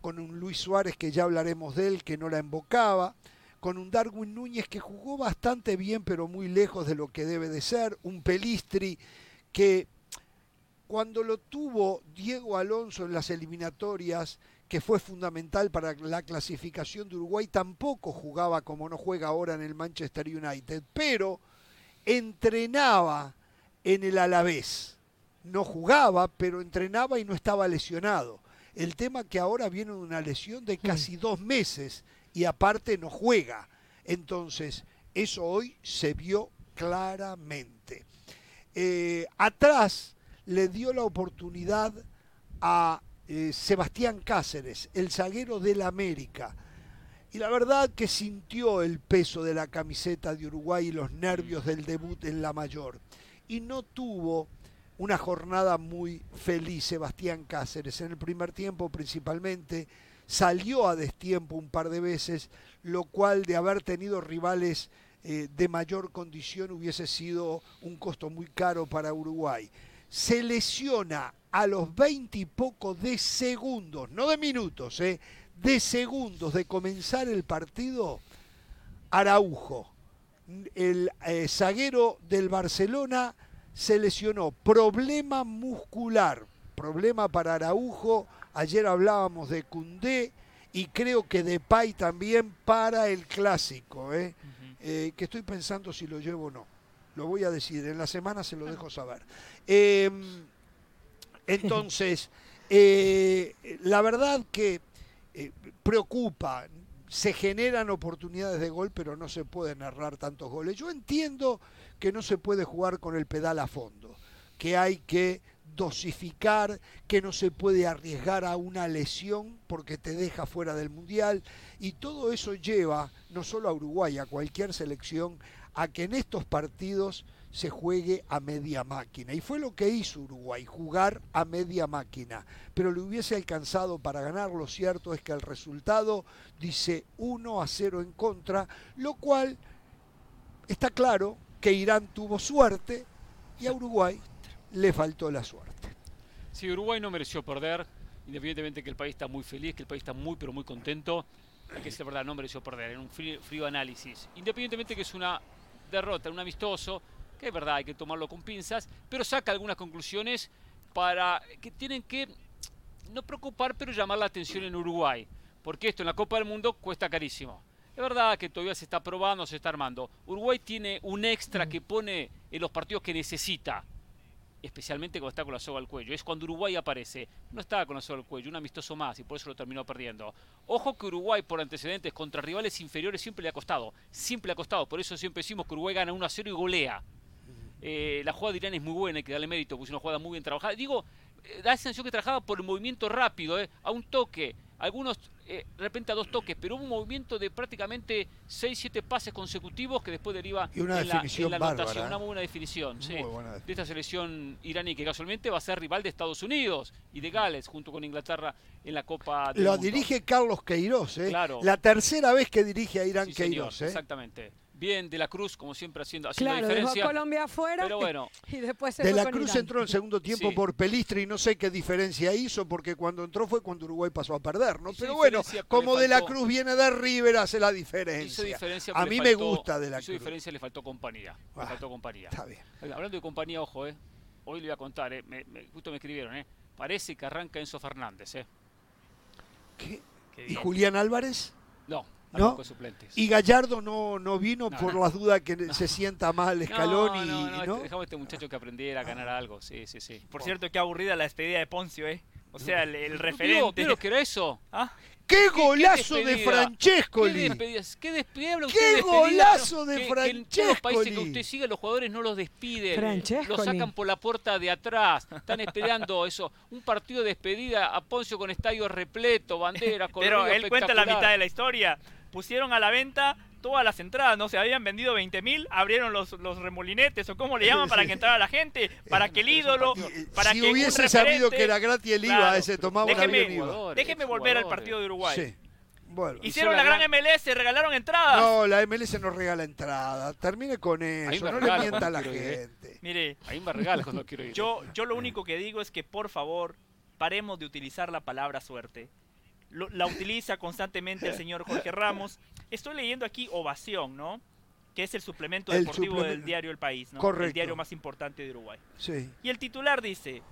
con un Luis Suárez que ya hablaremos de él, que no la embocaba, con un Darwin Núñez que jugó bastante bien pero muy lejos de lo que debe de ser, un Pelistri que cuando lo tuvo Diego Alonso en las eliminatorias, que fue fundamental para la clasificación de Uruguay, tampoco jugaba como no juega ahora en el Manchester United, pero entrenaba en el Alavés no jugaba, pero entrenaba y no estaba lesionado. El tema que ahora viene de una lesión de casi dos meses y aparte no juega. Entonces, eso hoy se vio claramente. Eh, atrás le dio la oportunidad a eh, Sebastián Cáceres, el zaguero del América. Y la verdad que sintió el peso de la camiseta de Uruguay y los nervios del debut en la mayor. Y no tuvo una jornada muy feliz Sebastián Cáceres. En el primer tiempo principalmente salió a destiempo un par de veces, lo cual de haber tenido rivales eh, de mayor condición hubiese sido un costo muy caro para Uruguay. Se lesiona a los veinte y poco de segundos, no de minutos, eh, de segundos de comenzar el partido, Araujo, el eh, zaguero del Barcelona, se lesionó. Problema muscular, problema para Araujo. Ayer hablábamos de Cundé y creo que de Pay también para el clásico, ¿eh? ¿eh? que estoy pensando si lo llevo o no. Lo voy a decir, en la semana se lo dejo saber. Em, entonces, eh, la verdad que preocupa, se generan oportunidades de gol, pero no se pueden narrar tantos goles. Yo entiendo que no se puede jugar con el pedal a fondo, que hay que dosificar, que no se puede arriesgar a una lesión porque te deja fuera del mundial y todo eso lleva no solo a Uruguay, a cualquier selección, a que en estos partidos se juegue a media máquina. Y fue lo que hizo Uruguay, jugar a media máquina. Pero le hubiese alcanzado para ganar. Lo cierto es que el resultado dice 1 a 0 en contra, lo cual está claro que Irán tuvo suerte y a Uruguay le faltó la suerte. Sí, Uruguay no mereció perder, independientemente que el país está muy feliz, que el país está muy pero muy contento, que es verdad, no mereció perder, en un frío, frío análisis. Independientemente que es una derrota, un amistoso, que es verdad, hay que tomarlo con pinzas, pero saca algunas conclusiones para que tienen que no preocupar, pero llamar la atención en Uruguay, porque esto en la Copa del Mundo cuesta carísimo. Es verdad que todavía se está probando, se está armando. Uruguay tiene un extra que pone en los partidos que necesita, especialmente cuando está con la soga al cuello. Es cuando Uruguay aparece. No estaba con la soga al cuello, un amistoso más y por eso lo terminó perdiendo. Ojo que Uruguay por antecedentes contra rivales inferiores siempre le ha costado. Siempre le ha costado. Por eso siempre decimos que Uruguay gana 1 a 0 y golea. Eh, la jugada de Irán es muy buena, hay que darle mérito, porque es una jugada muy bien trabajada. Digo, eh, da la sensación que trabajaba por el movimiento rápido, eh, a un toque. Algunos, de repente a dos toques, pero un movimiento de prácticamente 6-7 pases consecutivos que después deriva y una en, definición la, anotación. Una muy buena definición, sí, de esta selección iraní, que casualmente va a ser rival de Estados Unidos y de Gales, junto con Inglaterra en la Copa del Lo dirige Carlos Queiroz, ¿eh? Claro. La tercera vez que dirige a Irán Queiroz, Exactamente bien de la Cruz, como siempre haciendo, haciendo claro, diferencia. Dejó a Colombia afuera. Pero bueno. Y después se de la Cruz entró en segundo tiempo por Pelistri y no sé qué diferencia hizo, porque cuando entró fue cuando Uruguay pasó a perder, ¿no? Pero bueno, como de la Cruz viene de River, hace la diferencia. diferencia a mí me gusta de la Cruz. diferencia le faltó compañía. Le ah, faltó compañía. Está bien. Hablando de compañía, ojo, ¿eh? Hoy le voy a contar, ¿eh? Me, justo me escribieron, ¿eh? Parece que arranca Enzo Fernández, ¿eh? ¿Qué? ¿Y Julián Álvarez? No, ¿no? Y Gallardo no, no vino por las dudas que se sienta mal Escalón y no, dejamos a este muchacho que aprendiera a ganar algo, sí, sí, sí. Por cierto, qué aburrida la despedida de Poncio, ¿eh? O sea, el, referente. ¿Pero que era eso? ¿Ah? ¡Qué golazo de Francescoli! ¿Qué despedida ¿Qué golazo de Francescoli! Que en los países que usted sigue, los jugadores no los despiden. Los sacan por la puerta de atrás. Están esperando eso. Un partido de despedida a Poncio con estadio repleto, banderas, Pero él cuenta la mitad de la historia pusieron a la venta todas las entradas, no se habían vendido 20.000, abrieron los, los remolinetes o como le llaman para que entrara la gente, para que el ídolo, para si que hubiese sabido que era gratis el IVA, ese tomaba déjeme, Déjeme volver al partido de Uruguay. Hicieron la gran MLS, regalaron entradas. No, la MLS no regala entradas. Termine con eso, no le mienta a la ¿eh? gente. Mire, ahí me regala cuando quiero ir. Yo, yo lo único que digo es que por favor paremos de utilizar la palabra suerte la utiliza constantemente el señor Jorge Ramos. Estoy leyendo aquí Ovación, ¿no? Que es el suplemento deportivo del diario El País, ¿no? Correcto. El diario más importante de Uruguay. Sí. Y el titular dice,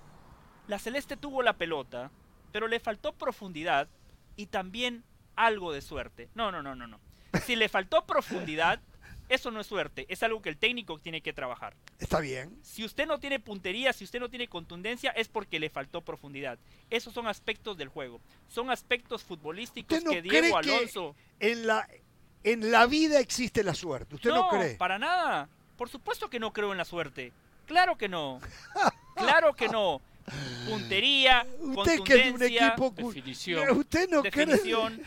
la Celeste tuvo la pelota, pero le faltó profundidad y también algo de suerte. No, no, no, no, no. Si le faltó profundidad, eso no es suerte, es algo que el técnico tiene que trabajar. Está bien. Si usted no tiene puntería, si usted no tiene contundencia, es porque le faltó profundidad. Esos son aspectos del juego. Son aspectos futbolísticos que Diego Alonso. en la, en la vida existe la suerte. ¿Usted no, cree? Para nada. Por supuesto que no creo en la suerte. Claro que no. claro que no. Puntería, usted contundencia, que un equipo definición. Usted no definición.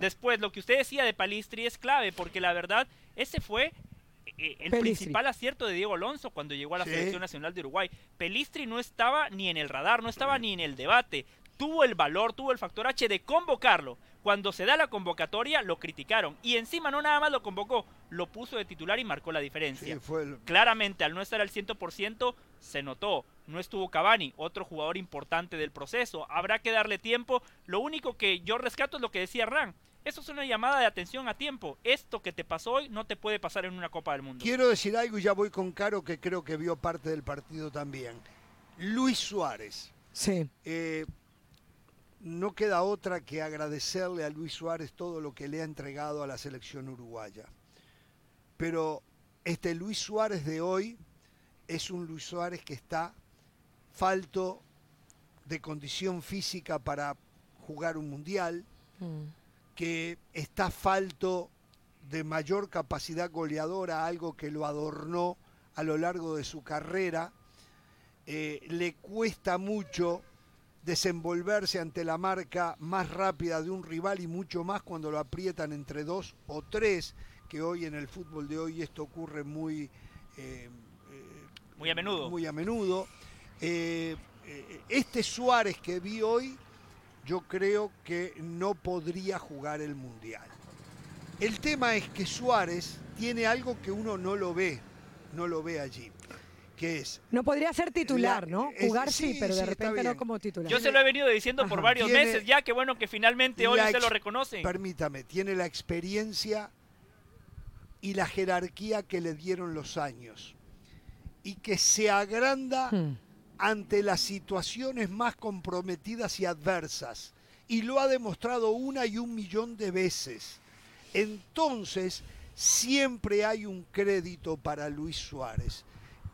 Después, lo que usted decía de Palistri es clave, porque la verdad, ese fue eh, el principal acierto de Diego Alonso cuando llegó a la selección nacional de Uruguay. Pelistri no estaba ni en el radar, no estaba ni en el debate. Tuvo el valor, tuvo el factor H de convocarlo. Cuando se da la convocatoria, lo criticaron. Y encima no nada más lo convocó, lo puso de titular y marcó la diferencia. Claramente, al no estar al 100%, se notó. No estuvo Cavani, otro jugador importante del proceso. Habrá que darle tiempo. Lo único que yo rescato es lo que decía Ran. Eso es una llamada de atención a tiempo. Esto que te pasó hoy no te puede pasar en una Copa del Mundo. Quiero decir algo y ya voy con Caro, que creo que vio parte del partido también. Luis Suárez. Sí. Eh, no queda otra que agradecerle a Luis Suárez todo lo que le ha entregado a la selección uruguaya. Pero este Luis Suárez de hoy es un Luis Suárez que está falto de condición física para jugar un mundial, mm. que está falto de mayor capacidad goleadora, algo que lo adornó a lo largo de su carrera. Eh, le cuesta mucho desenvolverse ante la marca más rápida de un rival y mucho más cuando lo aprietan entre dos o tres, que hoy en el fútbol de hoy esto ocurre muy muy a menudo. Muy a menudo. este Suárez que vi hoy, yo creo que no podría jugar el Mundial. El tema es que Suárez tiene algo que uno no lo ve, no lo ve allí. Que es, no podría ser titular, ¿no? Jugar sí, pero de repente no como titular. Yo se lo he venido diciendo por varios meses ya, que bueno que finalmente hoy se lo reconocen. Permítame, tiene la experiencia y la jerarquía que le dieron los años. Y que se agranda hmm. ante las situaciones más comprometidas y adversas. Y lo ha demostrado una y un millón de veces. Entonces, siempre hay un crédito para Luis Suárez.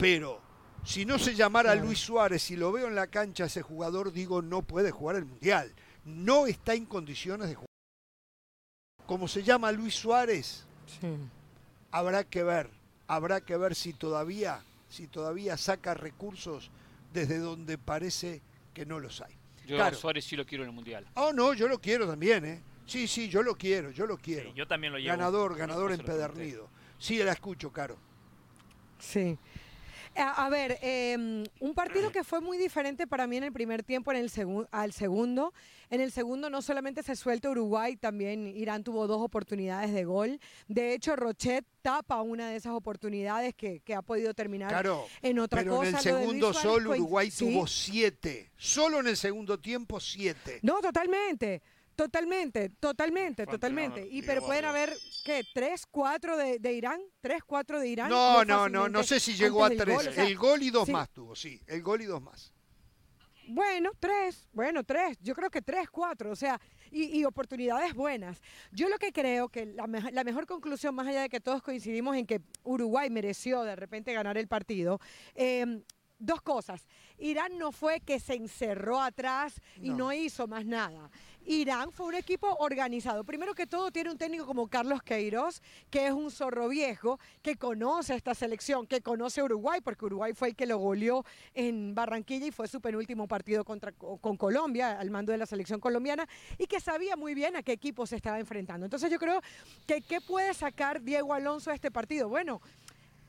Pero si no se llamara Luis Suárez y lo veo en la cancha ese jugador, digo, no puede jugar el Mundial. No está en condiciones de jugar. Como se llama Luis Suárez, habrá que ver, habrá que ver si todavía, si todavía saca recursos desde donde parece que no los hay. Yo a Suárez sí lo quiero en el Mundial. Oh, no, yo lo quiero también, ¿eh? Sí, sí, yo lo quiero, yo lo quiero. yo también lo llevo. Ganador, ganador empedernido. Sí, la escucho, Caro. Sí. A, ver, em, un partido que fue muy diferente para mí en el primer tiempo en el al segundo. En el segundo no solamente se suelta Uruguay, también Irán tuvo dos oportunidades de gol. De hecho, Rochet tapa una de esas oportunidades que, ha podido terminar en otra pero cosa. En el segundo solo Uruguay tuvo siete. Solo en el segundo tiempo siete. No, totalmente. Totalmente, totalmente, totalmente. Y pero pueden haber, ¿qué? ¿Tres, cuatro de, Irán? ¿Tres, cuatro de Irán? No, no, no, no sé si llegó a tres. el gol y dos más tuvo, sí. El gol y dos más. Bueno, tres, bueno, tres. Yo creo que tres, cuatro, o sea, y, oportunidades buenas. Yo lo que creo que la, la, mejor conclusión, más allá de que todos coincidimos en que Uruguay mereció de repente ganar el partido, eh, dos cosas. Irán no fue que se encerró atrás y no. hizo más nada. Irán fue un equipo organizado. Primero que todo tiene un técnico como Carlos Queiroz, que es un zorro viejo, que conoce esta selección, que conoce Uruguay, porque Uruguay fue el que lo goleó en Barranquilla y fue su penúltimo partido contra, con Colombia, al mando de la selección colombiana, y que sabía muy bien a qué equipo se estaba enfrentando. Entonces yo creo que ¿qué puede sacar Diego Alonso de este partido? Bueno,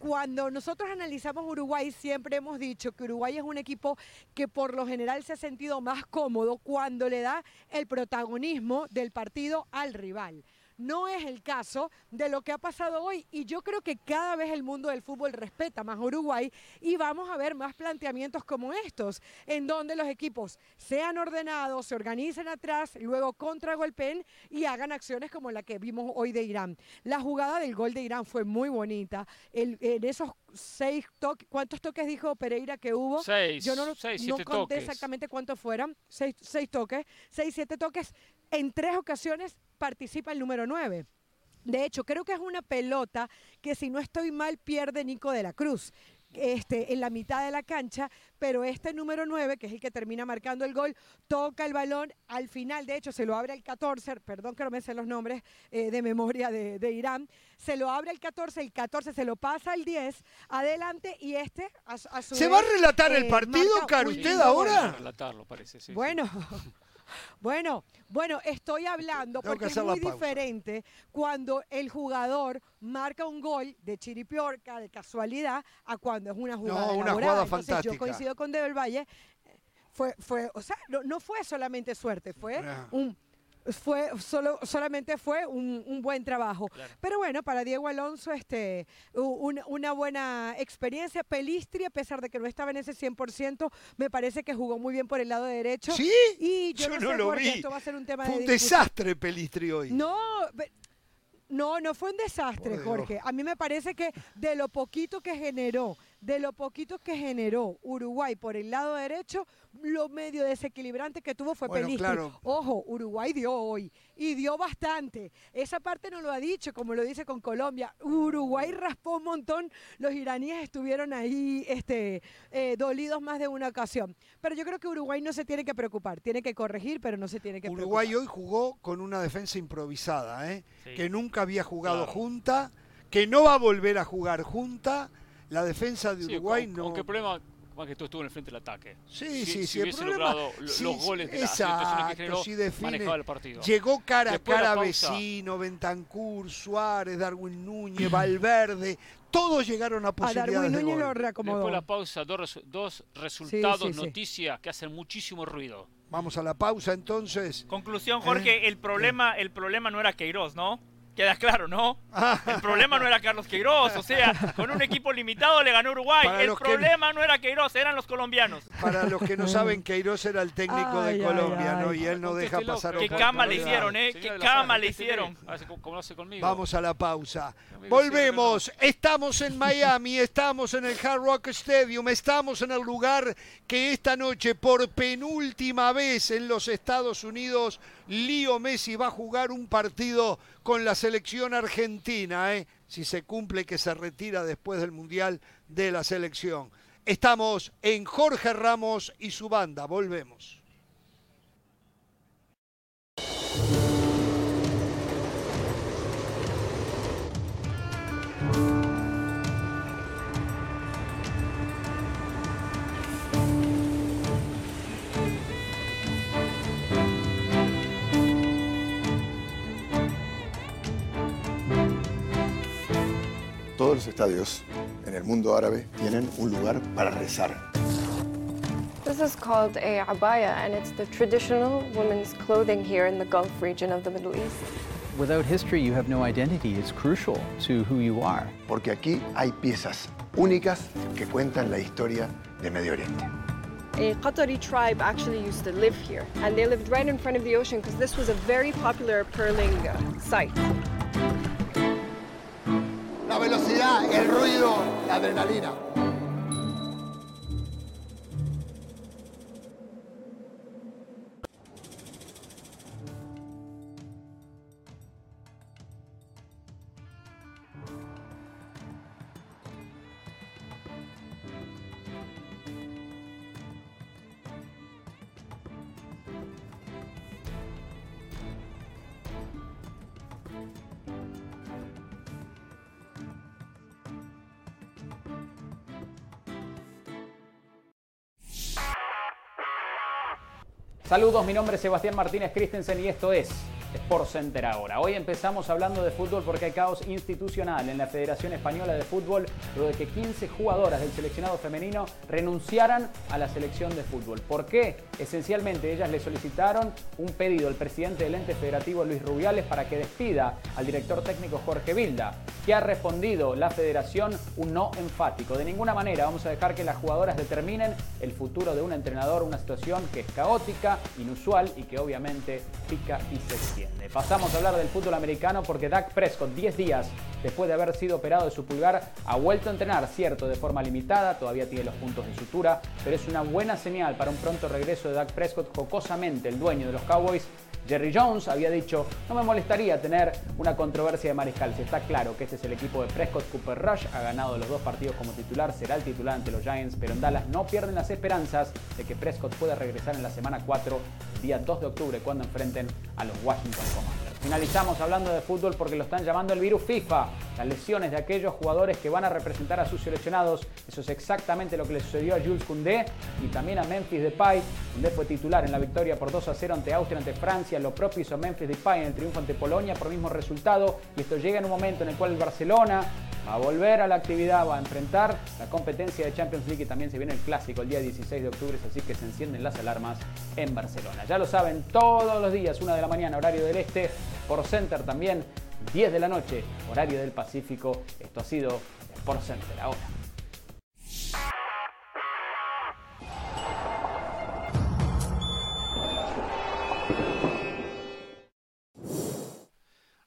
cuando nosotros analizamos Uruguay, siempre hemos dicho que Uruguay es un equipo que por lo general se ha sentido más cómodo cuando le da el protagonismo del partido al rival. No es el caso de lo que ha pasado hoy y yo creo que cada vez el mundo del fútbol respeta más a Uruguay y vamos a ver más planteamientos como estos, en donde los equipos sean ordenados, se organicen atrás, luego contragolpeen y hagan acciones como la que vimos hoy de Irán. La jugada del gol de Irán fue muy bonita. en esos seis toques, ¿cuántos toques dijo Pereira que hubo? Seis. Yo no, seis, no conté exactamente cuántos fueran. Seis, seis toques, seis, siete toques. En tres ocasiones participa el número 9. De hecho, creo que es una pelota que si no estoy mal pierde Nico de la Cruz. Este, en la mitad de la cancha, pero este número 9, que es el que termina marcando el gol, toca el balón al final, de hecho se lo abre el 14, perdón que no me sé los nombres eh, de memoria de, Irán, se lo abre el 14, el 14 se lo pasa al 10, adelante y este a, su ¿Se va a relatar el eh, partido, Caro, usted ahora? Relatarlo, parece, sí, Bueno. Bueno, bueno, estoy hablando porque es muy diferente cuando el jugador marca un gol de chiripiorca, de casualidad, a cuando es una jugada no, una jugada fantástica. Yo coincido con Del Valle, fue, fue, o sea, no, fue solamente suerte, fue un fue solo, solamente fue un, buen trabajo. Pero bueno, para Diego Alonso, este, una buena experiencia. Pelistri, a pesar de que no estaba en ese 100%, me parece que jugó muy bien por el lado derecho. Sí, y yo, no, lo vi. Esto va a ser un tema fue un desastre Pelistri hoy. No, no, no fue un desastre, Jorge. A mí me parece que de lo poquito que generó, de lo poquito que generó Uruguay por el lado derecho, lo medio desequilibrante que tuvo fue bueno, Ojo, Uruguay dio hoy y dio bastante. Esa parte no lo ha dicho, como lo dice con Colombia. Uruguay raspó un montón, los iraníes estuvieron ahí este, eh, dolidos más de una ocasión. Pero yo creo que Uruguay no se tiene que preocupar, tiene que corregir, pero no se tiene que Uruguay hoy jugó con una defensa improvisada, ¿eh? que nunca había jugado junta, que no va a volver a jugar junta. La defensa de Uruguay no. Aunque problema más que todo estuvo en el frente del ataque. Sí, sí, sí. Si logrado los goles de exacto, que generó, manejaba el partido. Llegó cara a cara Vecino, Bentancur, Suárez, Darwin Núñez, Valverde. Todos llegaron a posibilidades a Darwin Núñez lo reacomodó. Después de la pausa, dos, dos resultados, noticias que hacen muchísimo ruido. Vamos a la pausa entonces. Conclusión, Jorge, ¿Eh? el problema, el problema no era Queiroz, ¿no? Queda claro, ¿no? Ah. El problema no era Carlos Queiroz, o sea, con un equipo limitado le ganó Uruguay. el problema no era Queiroz, eran los colombianos. Para los que no saben, Queiroz era el técnico de Colombia, ¿no? Y él no deja pasar Qué cama le hicieron, ¿eh? Qué cama le hicieron. Vamos a la pausa. Volvemos. Estamos en Miami, estamos en el Hard Rock Stadium, estamos en el lugar que esta noche, por penúltima vez en los Estados Unidos, Lío Messi va a jugar un partido con la selección argentina, ¿eh? si se cumple que se retira después del Mundial de la selección. Estamos en Jorge Ramos y su banda, volvemos. Todos los estadios en el mundo árabe tienen un lugar para rezar. This is called a abaya, and it's the traditional women's clothing here in the Gulf region of the Middle East. Without history, you have no identity. It's crucial to who you are. Porque aquí hay piezas únicas que cuentan la historia de Medio Oriente. A Qatari tribe actually used to live here, and they lived right in front of the ocean because this was a very popular pearling site. La velocidad, el ruido, la adrenalina. Saludos, mi nombre es Sebastián Martínez Christensen y esto es Sport Center ahora. Hoy empezamos hablando de fútbol porque hay caos institucional en la Federación Española de Fútbol luego de que 15 jugadoras del seleccionado femenino renunciaran a la selección de fútbol. ¿Por qué? Esencialmente ellas le solicitaron un pedido al presidente del ente federativo Luis Rubiales para que despida al director técnico Jorge Vilda, que ha respondido la federación un no enfático. De ninguna manera vamos a dejar que las jugadoras determinen el futuro de un entrenador, una situación que es caótica, inusual y que obviamente pica y se extiende. Pasamos a hablar del fútbol americano porque Dak Prescott, 10 días después de haber sido operado de su pulgar, ha vuelto a entrenar, cierto, de forma limitada, todavía tiene los puntos de sutura, pero es una buena señal para un pronto regreso de Dak Prescott. Jocosamente, el dueño de los Cowboys Jerry Jones había dicho, no me molestaría tener una controversia de mariscal. Si está claro que este es el equipo de Prescott Cooper Rush, ha ganado los dos partidos como titular, será el titular ante los Giants, pero en Dallas no pierden las esperanzas de que Prescott pueda regresar en la semana 4, día 2 de octubre, cuando enfrenten a los Washington Commanders. Finalizamos hablando de fútbol porque lo están llamando el virus FIFA, las lesiones de aquellos jugadores que van a representar a sus seleccionados. Eso es exactamente lo que le sucedió a Jules Koundé y también a Memphis Depay. Koundé fue titular en la victoria por 2 a 0 ante Austria, ante Francia. Lo propio hizo Memphis Depay en el triunfo ante Polonia por mismo resultado. Y esto llega en un momento en el cual el Barcelona va a volver a la actividad, va a enfrentar la competencia de Champions League y también se viene el clásico el día 16 de octubre, así que se encienden las alarmas en Barcelona. Ya lo saben, todos los días, una de la mañana, horario del este, por Center también, 10 de la noche, horario del Pacífico. Esto ha sido Sport Center ahora.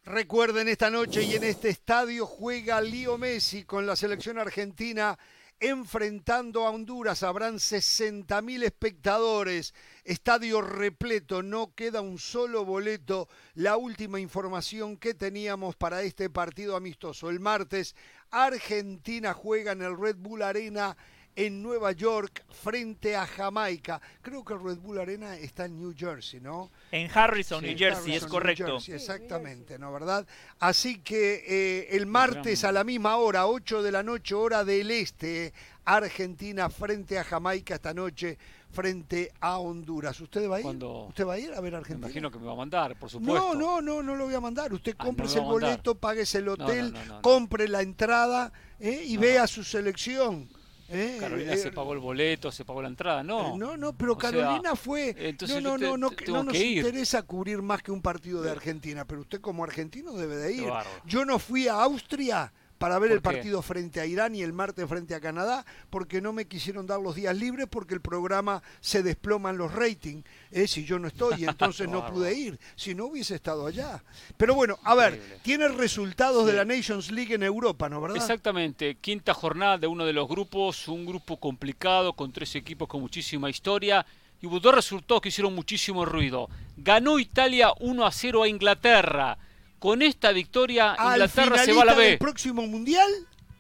Recuerden, esta noche y en este estadio juega Lío Messi con la selección argentina enfrentando a Honduras. Habrán 60.000 espectadores. Estadio repleto, no queda un solo boleto. La última información que teníamos para este partido amistoso. El martes, Argentina juega en el Red Bull Arena en Nueva York frente a Jamaica. Creo que el Red Bull Arena está en New Jersey, ¿no? En Harrison, New Jersey, es correcto. exactamente, ¿no? ¿Verdad? Así que eh, el martes a la misma hora, 8 de la noche, hora del este, Argentina frente a Jamaica esta noche frente a Honduras. ¿Usted va a ir? ¿Usted va a ir a ver Argentina? Me imagino que me va a mandar, por supuesto. No, no, no, no lo voy a mandar. Usted ah, compre el boleto, pague el hotel, compre la entrada ¿eh? y vea su selección. ¿Eh? Carolina se eh, pagó el boleto, se pagó la entrada, no. no, no, pero Carolina fue. Entonces no, no, no, no, nos interesa cubrir más que un partido de Argentina, pero usted como argentino debe de ir. Yo no fui a Austria para ver el partido frente a Irán y el martes frente a Canadá, porque no me quisieron dar los días libres porque el programa se desploma en los ratings. ¿eh? Si yo no estoy, entonces no pude ir. Si no hubiese estado allá. Pero bueno, a ver, tiene resultados de la Nations League en Europa, ¿no verdad? Exactamente. Quinta jornada de uno de los grupos, un grupo complicado con tres equipos con muchísima historia. Y hubo dos resultados que hicieron muchísimo ruido. Ganó Italia 1 a 0 a Inglaterra con esta victoria, Inglaterra se va a la B. del próximo mundial?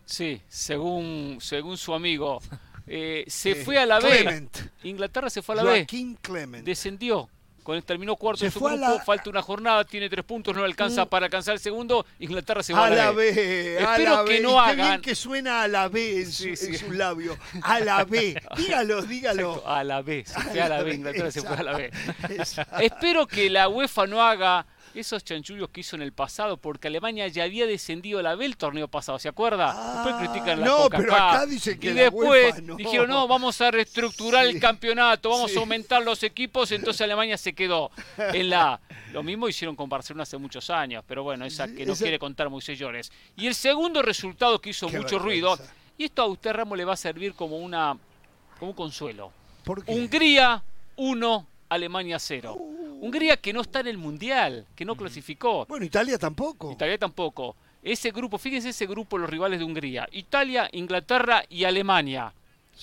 Sí, según, según su amigo. Eh, se eh, fue a la B. Inglaterra se fue a la Joaquín B. Clement. Descendió. Cuando terminó cuarto en su grupo, falta una jornada, tiene tres puntos, no alcanza mm. para alcanzar el segundo. Inglaterra se va a, la B. Espero que no hagan. Bien que suena a la B en, su, sus labios. A la B. Dígalo, dígalo. A la B. Se fue a la B. Inglaterra se fue a la B. Espero que la UEFA no haga esos chanchullos que hizo en el pasado, porque Alemania ya había descendido a la B el torneo pasado, ¿se acuerda? después ah, critican la No, pero acá dicen que Y después dijeron, no, vamos a reestructurar el campeonato, vamos a aumentar los equipos, entonces Alemania se quedó en la Lo mismo hicieron con Barcelona hace muchos años, pero bueno, esa que no quiere contar Moisés Llores. Y el segundo resultado que hizo mucho ruido, y esto a usted Ramos le va a servir como una como un consuelo. Hungría 1, Alemania 0. Hungría que no está en el Mundial, que no clasificó. Bueno, Italia tampoco. Italia tampoco. Ese grupo, fíjense ese grupo, los rivales de Hungría. Italia, Inglaterra y Alemania.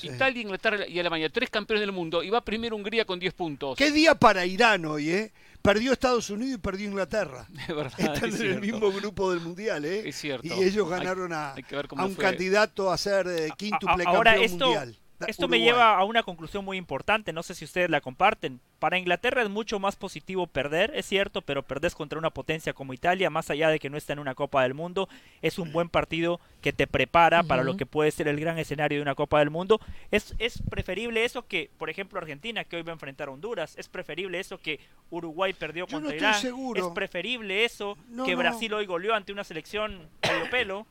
Italia, Inglaterra y Alemania, tres campeones del mundo. Y va primero Hungría con 10 puntos. Qué día para Irán hoy, ¿eh? Perdió Estados Unidos y perdió Inglaterra. De verdad, Están en el mismo grupo del Mundial, ¿eh? Es cierto. Y ellos ganaron a, un candidato a ser eh, quíntuple campeón mundial. Esto me lleva a una conclusión muy importante, no sé si ustedes la comparten. Para Inglaterra es mucho más positivo perder, es cierto, pero perdés contra una potencia como Italia, más allá de que no está en una Copa del Mundo, es un buen partido que te prepara para lo que puede ser el gran escenario de una Copa del Mundo. Es, es preferible eso que, por ejemplo, Argentina, que hoy va a enfrentar a Honduras. Es preferible eso que Uruguay perdió contra Irán. Es preferible eso que Brasil hoy goleó ante una selección medio pelo.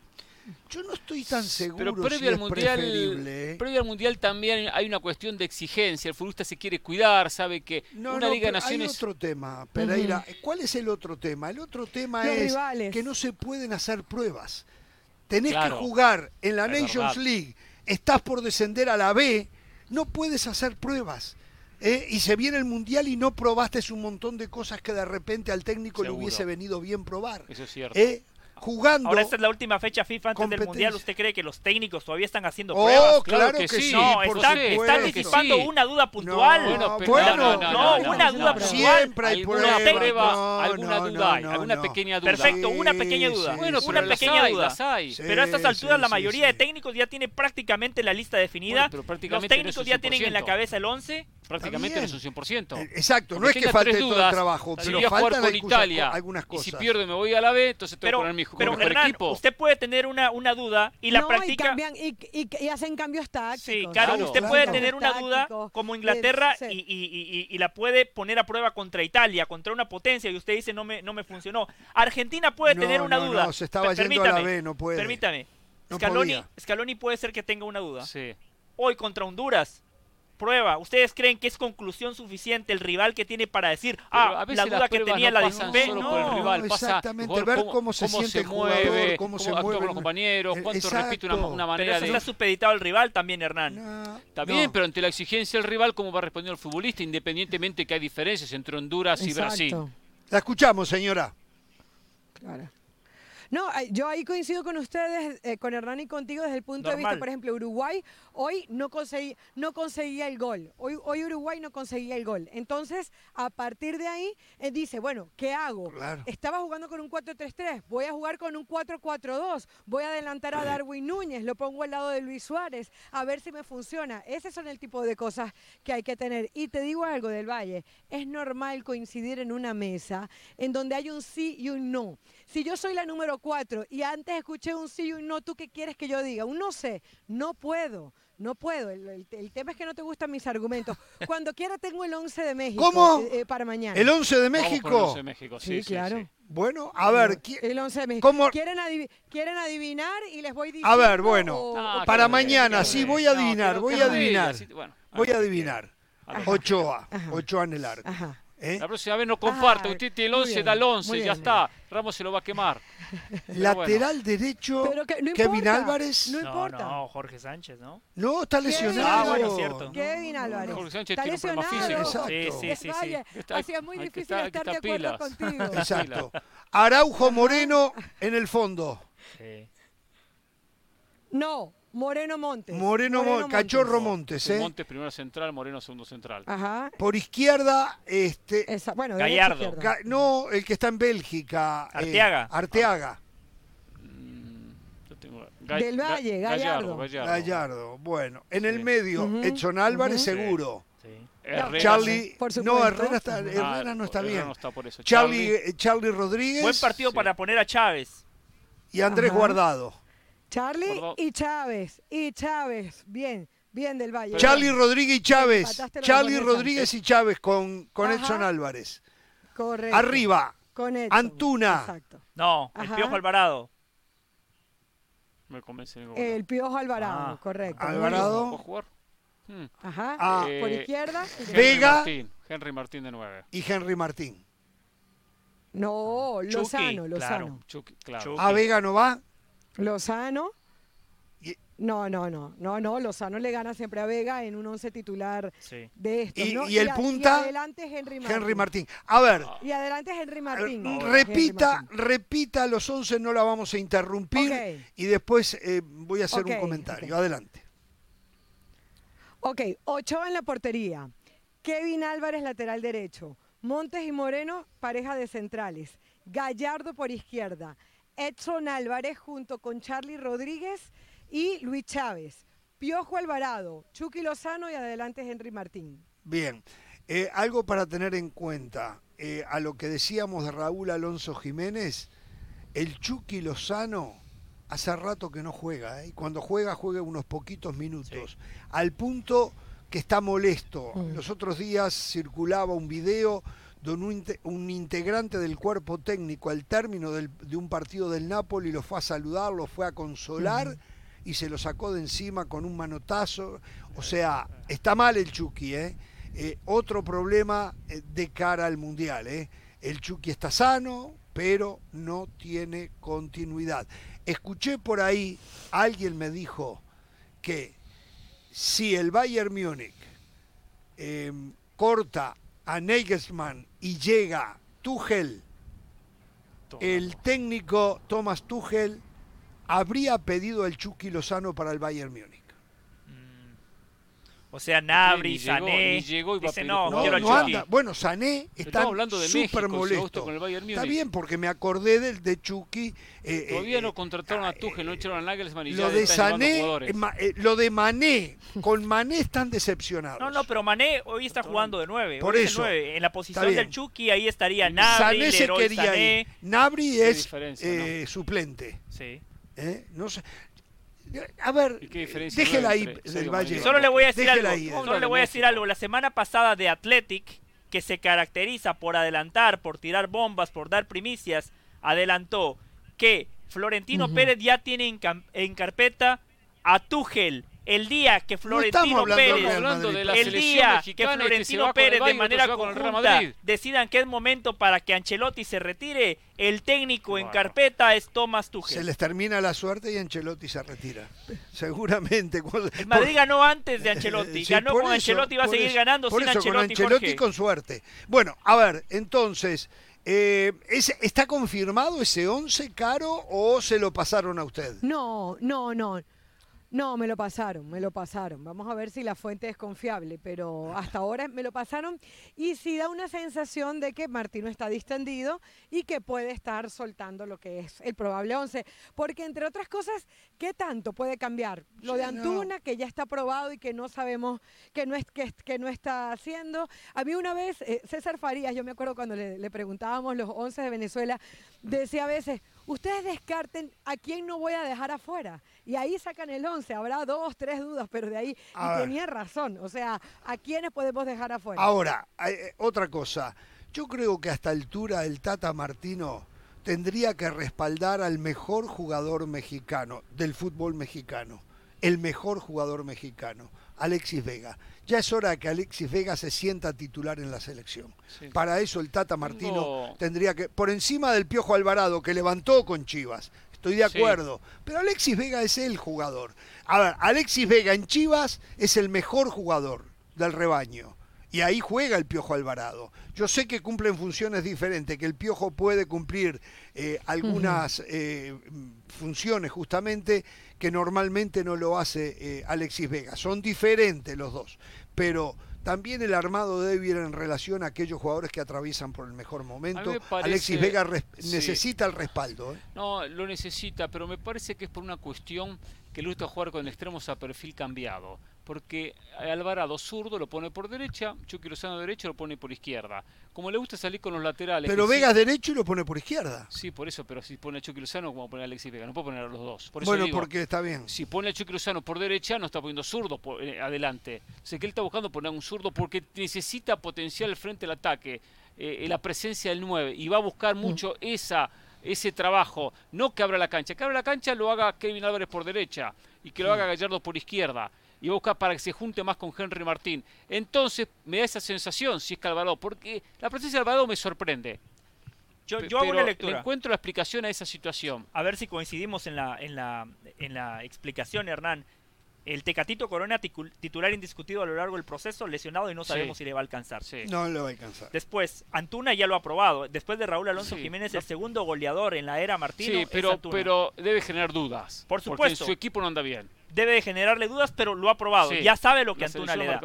Yo no estoy tan seguro. Pero previo, al mundial, ¿eh? previo al mundial también hay una cuestión de exigencia. El futbolista se quiere cuidar, sabe que una Liga de Naciones. Hay otro tema, Pereira. ¿Cuál es el otro tema? El otro tema es que no se pueden hacer pruebas. Tenés que jugar en la Nations League. Estás por descender a la B. No puedes hacer pruebas. ¿eh? Y se viene el mundial y no probaste un montón de cosas que de repente al técnico le hubiese venido bien probar. Eso es cierto. ¿Eh? Jugando. Ahora esta es la última fecha FIFA antes del Mundial. ¿Usted cree que los técnicos todavía están haciendo oh, pruebas? claro, que, sí. No, están, están disipando una duda puntual. No, bueno, no, una duda puntual. Siempre hay alguna prueba, alguna duda hay, alguna pequeña duda. Perfecto, una pequeña duda. Bueno, una pequeña duda. pero a estas alturas la mayoría de técnicos ya tiene prácticamente la lista definida. los técnicos ya tienen en la cabeza el 11 prácticamente no es un 100%. Eh, exacto, no es que falte todo el trabajo, pero falta jugar con Italia algunas cosas. Y si pierdo me voy a la B, entonces tengo que poner mi pero, Hernán, equipo. usted puede tener una, una duda y la practica... Y, y, y, hacen cambios tácticos. Sí, claro, usted puede tener una duda como Inglaterra y, y, la puede poner a prueba contra Italia, contra una potencia, y usted dice no me, no me funcionó. Argentina puede tener una duda. No, se estaba yendo a la B, no puede. Permítame. Scaloni, Scaloni puede ser que tenga una duda. Sí. Hoy contra Honduras prueba. ¿Ustedes creen que es conclusión suficiente el rival que tiene para decir, ah, la duda que tenía la disipé? No, por el rival, exactamente, ver cómo, se siente el mueve, cómo, se mueve con los compañeros, cuánto repite una, manera pero eso de... está supeditado al rival también, Hernán. No, bien, pero ante la exigencia del rival, ¿cómo va respondiendo el futbolista? Independientemente que hay diferencias entre Honduras y Brasil. La escuchamos, señora. Claro. No, yo ahí coincido con ustedes, eh, con Hernán y contigo desde el punto de vista, por ejemplo, Uruguay hoy no, conseguí, no conseguía el gol. Hoy, hoy Uruguay no conseguía el gol. Entonces, a partir de ahí, eh, dice, bueno, ¿qué hago? Estaba jugando con un 4-3-3, voy a jugar con un 4-4-2, voy a adelantar a Darwin Núñez, lo pongo al lado de Luis Suárez, a ver si me funciona. Ese son el tipo de cosas que hay que tener. Y te digo algo del Valle, es normal coincidir en una mesa en donde hay un sí y un no. Si yo soy la número 4-4 y antes escuché un sí y un no, ¿tú qué quieres que yo diga? Un no sé, no puedo. No puedo, el, tema es que no te gustan mis argumentos. Cuando quiera tengo el 11 de México ¿Cómo? Eh, eh, para mañana. ¿El 11 de México? el 11 de México, sí, sí, claro. Bueno, a ver. El 11 de México. ¿Cómo? ¿Quieren, adivinar y les voy diciendo? A ver, bueno, para mañana, sí, voy a adivinar, voy a adivinar. Voy a adivinar. Ochoa, Ochoa en el arco. Ajá. ¿Eh? La próxima vez no comparte. Usted tiene el 11, da el 11, ya está. Ramos se lo va a quemar. Lateral derecho, Kevin Álvarez. No importa. No, Jorge Sánchez, ¿no? No, está lesionado. Ah, bueno, cierto. Kevin Álvarez. Jorge Sánchez tiene un problema físico. Exacto. Sí, sí, sí. Así es muy difícil estar de acuerdo contigo. Exacto. Araujo Moreno en el fondo. Sí. No, Moreno Montes. Moreno, Montes. Cachorro Montes, ¿eh? Montes primero central, Moreno segundo central. Ajá. Por izquierda, este. bueno, Gallardo. no, el que está en Bélgica. Eh, Arteaga. Arteaga. Mm, Del Valle, Gallardo. Gallardo. Bueno, en el medio, Edson Álvarez seguro. Sí. Charlie, no, Herrera, está, Herrera no está bien. Charlie, Charlie, Rodríguez. Buen partido para poner a Chávez. Y Andrés Guardado. Charlie y Chávez. Y Chávez. Bien, bien del Valle. Charlie Rodríguez y Chávez. Charlie Rodríguez y Chávez con, con Edson Álvarez. Correcto. Arriba. Con Antuna. Exacto. No, el Piojo Alvarado. Me convence el Piojo Alvarado, ah. correcto. Alvarado. Hmm. Ajá. Ah. por izquierda. Vega. Henry Martín de 9. Y Henry Martín. No, Lozano, Lozano. Claro. ¿A Vega no va? Lozano. No, no, no, no, no, Lozano le gana siempre a Vega en un once titular de esto. Y, el punta. Y adelante Henry Martín. Henry Martín. A ver. Y adelante Henry Martín. repita, repita los once, no la vamos a interrumpir. Y después eh, voy a hacer un comentario. Adelante. Ok, Ochoa en la portería. Kevin Álvarez, lateral derecho. Montes y Moreno, pareja de centrales. Gallardo por izquierda. Edson Álvarez junto con Charlie Rodríguez y Luis Chávez. Piojo Alvarado, Chucky Lozano y adelante Henry Martín. Bien, eh, algo para tener en cuenta, eh, a lo que decíamos de Raúl Alonso Jiménez, el Chucky Lozano hace rato que no juega, ¿eh? y cuando juega juega unos poquitos minutos, al punto que está molesto. Mm. Los otros días circulaba un video un, integrante del cuerpo técnico al término de un partido del Napoli lo fue a saludar, lo fue a consolar y se lo sacó de encima con un manotazo. O sea, está mal el Chucky, ¿eh? eh otro problema eh, de cara al Mundial. ¿eh? El Chucky está sano, pero no tiene continuidad. Escuché por ahí, alguien me dijo que si el Bayern Múnich corta a Nagelsmann y llega Tuchel, el técnico Thomas Tuchel habría pedido el Chucky Lozano para el Bayern Múnich. O sea, Nabri, Sané. Llegó, dice, no, no, quiero no anda. Bueno, Sané está súper molesto. está bien, porque me acordé del de Chucky. Eh, Todavía eh, no contrataron a eh, Tuchel, no echaron a Nagelsmann y lo ya de Sané, lo de Mané, con Mané están decepcionados. No, no, pero Mané hoy está jugando de nueve. Por eso. 9. En la posición del Chucky ahí estaría Nabri, Sané se quería Sané. Nabri es suplente. Sí. No sé. A ver, déjela ahí del Valle. Solo le voy a decir algo. Solo le voy a decir algo. La semana pasada de Athletic, que se caracteriza por adelantar, por tirar bombas, por dar primicias, adelantó que Florentino Pérez ya tiene en, carpeta a Tuchel, el día que Florentino Pérez, el día que Florentino Pérez de manera conjunta decidan que es momento para que Ancelotti se retire, el técnico en carpeta es Thomas Tuchel. Se les termina la suerte y Ancelotti se retira. Seguramente. El Madrid ganó antes de Ancelotti, ganó con Ancelotti y va a seguir ganando sin Ancelotti. Con Ancelotti con suerte. Bueno, a ver, entonces, eh, ¿está confirmado ese 11 caro o se lo pasaron a usted? No, no, no. No, me lo pasaron, me lo pasaron. Vamos a ver si la fuente es confiable, pero hasta ahora me lo pasaron y sí da una sensación de que Martino está distendido y que puede estar soltando lo que es el probable 11. Porque entre otras cosas, ¿qué tanto puede cambiar? Lo de Antuna, que ya está probado y que no sabemos que no, es, que, que no está haciendo. A mí una vez, eh, César Farías, yo me acuerdo cuando le, le preguntábamos los 11 de Venezuela, decía a veces, ustedes descarten a quién no voy a dejar afuera. Y ahí sacan el 11. Habrá dos, tres dudas, pero de ahí. y tenía razón. O sea, ¿a quiénes podemos dejar afuera? Ahora, eh, otra cosa. Yo creo que a esta altura el Tata Martino tendría que respaldar al mejor jugador mexicano del fútbol mexicano. El mejor jugador mexicano, Alexis Vega. Ya es hora que Alexis Vega se sienta titular en la selección. Para eso el Tata Martino tendría que, por encima del Piojo Alvarado que levantó con Chivas, estoy de acuerdo, pero Alexis Vega es el jugador. A ver, Alexis Vega en Chivas es el mejor jugador del rebaño. Y ahí juega el Piojo Alvarado. Yo sé que cumplen funciones diferentes, que el Piojo puede cumplir eh, algunas eh, funciones justamente que normalmente no lo hace eh, Alexis Vega. Son diferentes los dos, pero también el armado debe ir en relación a aquellos jugadores que atraviesan por el mejor momento. Alexis Vega necesita el respaldo. No, lo necesita, pero me parece que es por una cuestión que le gusta jugar con extremos a perfil cambiado porque Alvarado zurdo lo pone por derecha, Chucky Lozano derecho lo pone por izquierda. Como le gusta salir con los laterales. Pero Vega derecho y lo pone por izquierda. Sí, por eso, pero si pone a Chucky Lozano, como pone a Alexis Vega, no puede poner a los dos. bueno, porque está bien. Si pone a Chucky Lozano por derecha, no está poniendo zurdo por, eh, adelante. O sea que él está buscando poner un zurdo porque necesita potenciar el frente del ataque, eh, la presencia del 9, y va a buscar mm. mucho esa ese trabajo, no que abra la cancha, que abra la cancha lo haga Kevin Álvarez por derecha y que lo haga Gallardo por izquierda y busca para que se junte más con Henry Martín. Entonces me da esa sensación si es Calvarado, porque la presencia de Alvarado me sorprende. Yo, yo hago una lectura. Le encuentro la explicación a esa situación. A ver si coincidimos en la, en la, en la explicación, Hernán. El Tecatito Corona, titular indiscutido a lo largo del proceso, lesionado y no sabemos si le va a alcanzar. No le va a alcanzar. Después, Antuna ya lo ha probado. Después de Raúl Alonso Jiménez, el segundo goleador en la era Martino. Sí, pero, pero debe generar dudas. Por supuesto. su equipo no anda bien debe generarle dudas, pero lo ha probado. ya sabe lo que Antuna le da.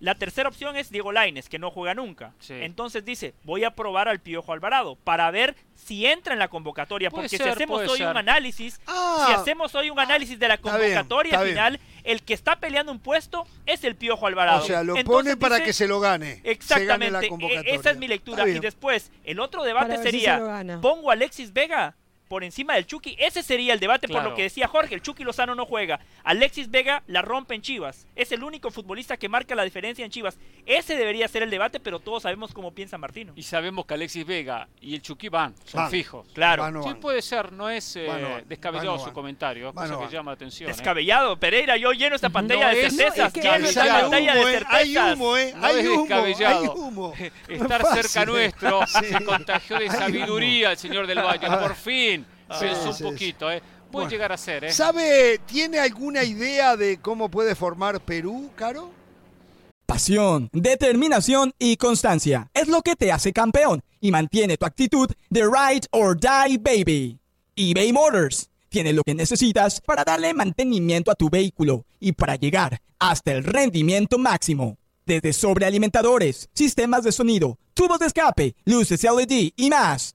La tercera opción es Diego Laines, que no juega nunca. Entonces dice, voy a probar al Piojo Alvarado para ver si entra en la convocatoria. porque si hacemos hoy un análisis, ah. si hacemos hoy un análisis de la convocatoria final, el que está peleando un puesto es el Piojo Alvarado. O sea, lo pone para que se lo gane. Exactamente. E-, esa es mi lectura. Y después, el otro debate sería, ¿pongo a Alexis Vega? Por encima del Chucky. Ese sería el debate por lo que decía Jorge. El Chucky Lozano no juega. Alexis Vega la rompe en Chivas. Es el único futbolista que marca la diferencia en Chivas. Ese debería ser el debate, pero todos sabemos cómo piensa Martino. Y sabemos que Alexis Vega y el Chucky van, son fijos. Claro. sí, puede ser, no es eh, descabellado su comentario, cosa que llama la atención. ¿eh? Descabellado, Pereira, yo lleno esta pantalla de certezas. lleno esta pantalla de certezas. Hay humo, ¿eh? Hay humo, descabellado. Hay humo. Estar cerca nuestro se contagió de sabiduría el señor del Valle, por fin pensó un poquito, ¿eh? Puede llegar a ser, ¿eh? ¿Sabe, tiene alguna idea de cómo puede formar Perú, Caro? Pasión, determinación y constancia es lo que te hace campeón y mantiene tu actitud de ride or die baby. eBay Motors tiene lo que necesitas para darle mantenimiento a tu vehículo y para llegar hasta el rendimiento máximo. Desde sobrealimentadores, sistemas de sonido, tubos de escape, luces LED y más.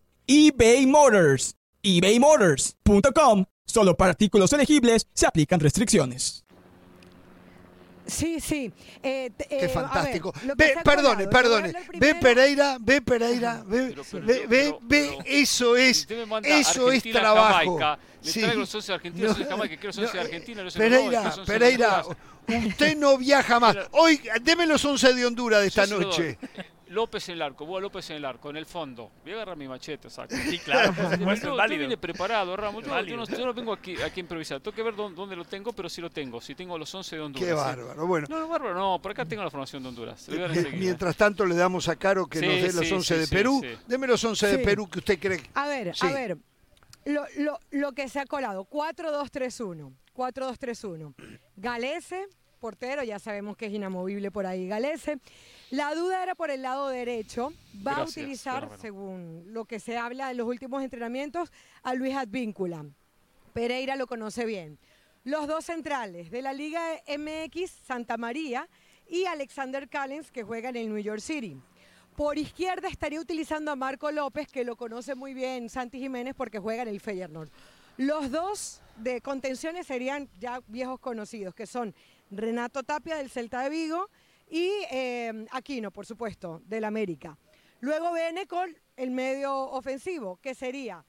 eBay Motors. ebaymotors.com. Solo para artículos elegibles se aplican restricciones. Sí, sí. Eh, Qué eh, fantástico. ve, perdone, perdone. Ve Pereira, ve Pereira, ve, ve, ve, eso es, eso es trabajo. Le traigo los 11 argentinos de Jamaica, quiero los 11 argentinos. Pereira, Pereira, usted no viaja más. Hoy, deme los 11 de Honduras de esta noche. López en el arco, Boa López en el arco, en el fondo. Voy a agarrar mi machete, exacto. Sí, claro, yo, vine preparado, Ramos. Yo, no, vengo aquí, aquí a improvisar. Tengo que ver dónde, lo tengo, pero sí lo tengo. Si tengo los 11 de Honduras. Qué bárbaro, bueno. No, bárbaro, no. Por acá tengo la formación de Honduras. Mientras tanto, le damos a Caro que nos dé los 11 de Perú. Deme los 11 de Perú que usted cree. A ver, a ver. Lo, lo, lo que se ha colado, 4-2-3-1. 4-2-3-1. Galese, portero, ya sabemos que es inamovible por ahí Galese. La duda era por el lado derecho. Va a utilizar, según lo que se habla en los últimos entrenamientos, a Luis Advíncula. Pereira lo conoce bien. Los dos centrales de la Liga MX, Santa María y Alexander Callens, que juega en el New York City. Por izquierda estaría utilizando a Marco López, que lo conoce muy bien Santi Jiménez porque juega en el Feyenoord. Los dos de contenciones serían ya viejos conocidos, que son Renato Tapia del Celta de Vigo y eh, Aquino, por supuesto, del América. Luego viene con el medio ofensivo, que sería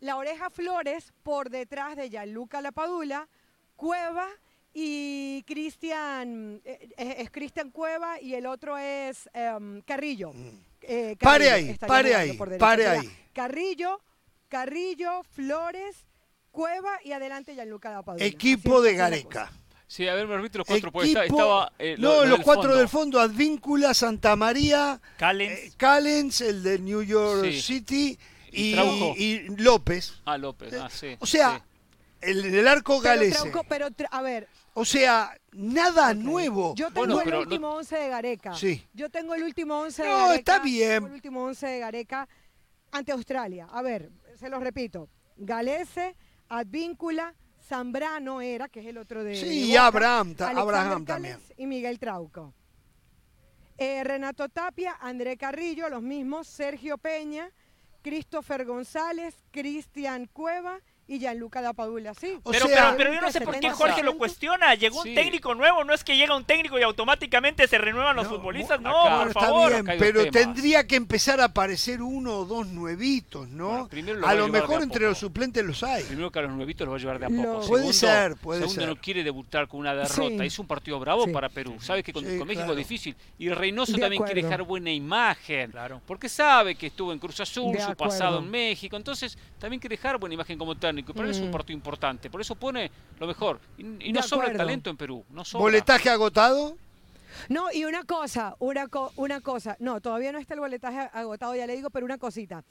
la oreja Flores por detrás de Gianluca Lapadula, Cueva y Cristian, eh, eh, es Cristian Cueva y el otro es em, Carrillo. Mm. Eh, pare ahí, pare ahí, pare ahí. Carrillo, Carrillo, Flores, Cueva y adelante Gianluca Lapadula. Equipo de Gareca. Sí, a ver, me repito los cuatro, porque estaba... no, los cuatro del fondo, Advíncula, Santa María, Callens, Callens el de New York City y, y, López. Ah, López, ah, sí. O sea, el, arco galese. pero, a ver. O sea, nada nuevo. Yo tengo el último 11 de Gareca. Sí. Yo tengo el último 11 de Gareca. No, está bien. El último 11 de Gareca ante Australia. A ver, se los repito. Galese, Advíncula, Zambrano era, que es el otro de. Sí, y Abraham, Abraham también. Y Miguel Trauco. Eh, Renato Tapia, André Carrillo, los mismos, Sergio Peña, Christopher González, Cristian Cueva y Gianluca Lapadula, sí. pero, pero, yo no sé por qué Jorge lo cuestiona. Llegó un técnico nuevo, no es que llega un técnico y automáticamente se renuevan los futbolistas, no, por favor. pero tendría que empezar a aparecer uno o dos nuevitos, ¿no? a lo mejor entre los suplentes los hay. Primero que a los nuevitos los va a llevar de a poco. puede ser, puede segundo, no quiere debutar con una derrota. Es un partido bravo para Perú. Sabe que con, México es difícil. Y Reynoso también quiere dejar buena imagen. Claro. Porque sabe que estuvo en Cruz Azul, su pasado en México. Entonces también quiere dejar buena imagen como técnico pero es un mm. partido importante. Por eso pone lo mejor. Y, no sobra el talento en Perú. No ¿Boletaje agotado? No, y una cosa, una, una cosa. No, todavía no está el boletaje agotado, ya le digo, pero una cosita.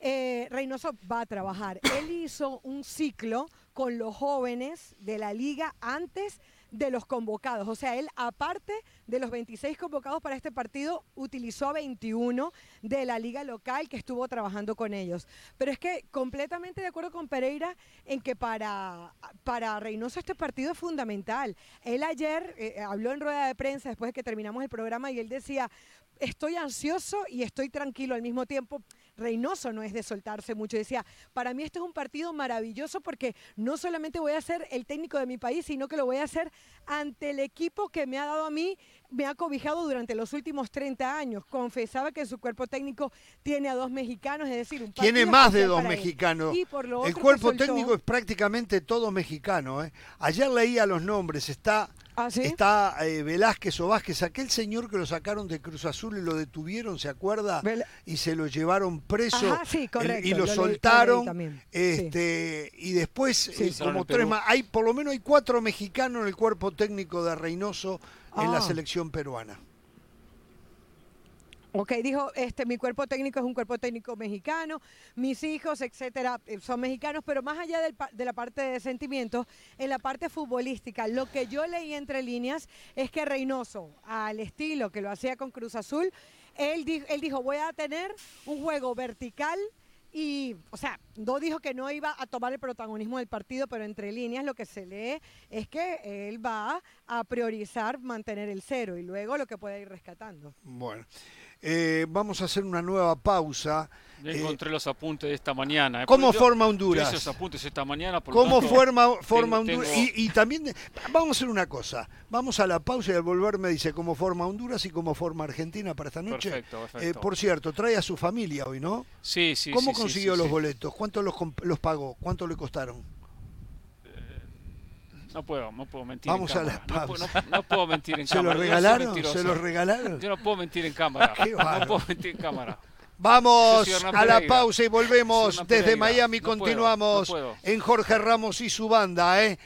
Eh, Reynoso va a trabajar. Él hizo un ciclo con los jóvenes de la liga antes de los convocados. O sea, él, aparte de los 26 convocados para este partido, utilizó a 21 de la liga local que estuvo trabajando con ellos. Pero es que completamente de acuerdo con Pereira en que para, para Reynoso este partido es fundamental. Él ayer eh, habló en rueda de prensa después de que terminamos el programa y él decía, estoy ansioso y estoy tranquilo al mismo tiempo. Reynoso no es de soltarse mucho. Decía, para mí este es un partido maravilloso porque no solamente voy a ser el técnico de mi país, sino que lo voy a hacer ante el equipo que me ha dado a mí, me ha cobijado durante los últimos 30 años. Confesaba que su cuerpo técnico tiene a dos mexicanos, es decir, un Tiene más de dos mexicanos. el cuerpo técnico es prácticamente todo mexicano. ¿eh? Ayer leía los nombres, está ¿Ah, Está eh, Velázquez o Vázquez, aquel señor que lo sacaron de Cruz Azul y lo detuvieron, ¿se acuerda? y se lo llevaron preso y lo, soltaron. este, Y después, eh, como tres más, hay, por lo menos hay cuatro mexicanos en el cuerpo técnico de Reynoso en la ah. selección peruana. Ok, dijo, este, mi cuerpo técnico es un cuerpo técnico mexicano, mis hijos, etcétera, eh, son mexicanos, pero más allá de la parte de sentimientos, en la parte futbolística, lo que yo leí entre líneas es que Reynoso, al estilo que lo hacía con Cruz Azul, él, dijo, él dijo, voy a tener un juego vertical, y, o sea, no dijo que no iba a tomar el protagonismo del partido, pero entre líneas lo que se lee es que él va a priorizar mantener el cero y luego lo que pueda ir rescatando. Bueno. Eh, vamos a hacer una nueva pausa. encontré los apuntes de esta mañana. Eh, ¿Cómo forma Honduras? Esos apuntes esta mañana. ¿Cómo forma, forma Honduras? Y, también, vamos a hacer una cosa. Vamos a la pausa y al volver me dice cómo forma Honduras y cómo forma Argentina para esta noche. Perfecto, eh, perfecto. por cierto, trae a su familia hoy, ¿no? Sí, sí. ¿Cómo consiguió los boletos? ¿Cuánto los, los pagó? ¿Cuánto le costaron? No puedo, no puedo mentir. Vamos en cámara. a la pausa. No, puedo mentir en cámara. ¿Se lo regalaron? ¿Se lo regalaron? Yo no puedo mentir en cámara. no puedo mentir en cámara. Vamos a la pausa y volvemos desde Miami. continuamos en Jorge Ramos y su banda. ¿eh?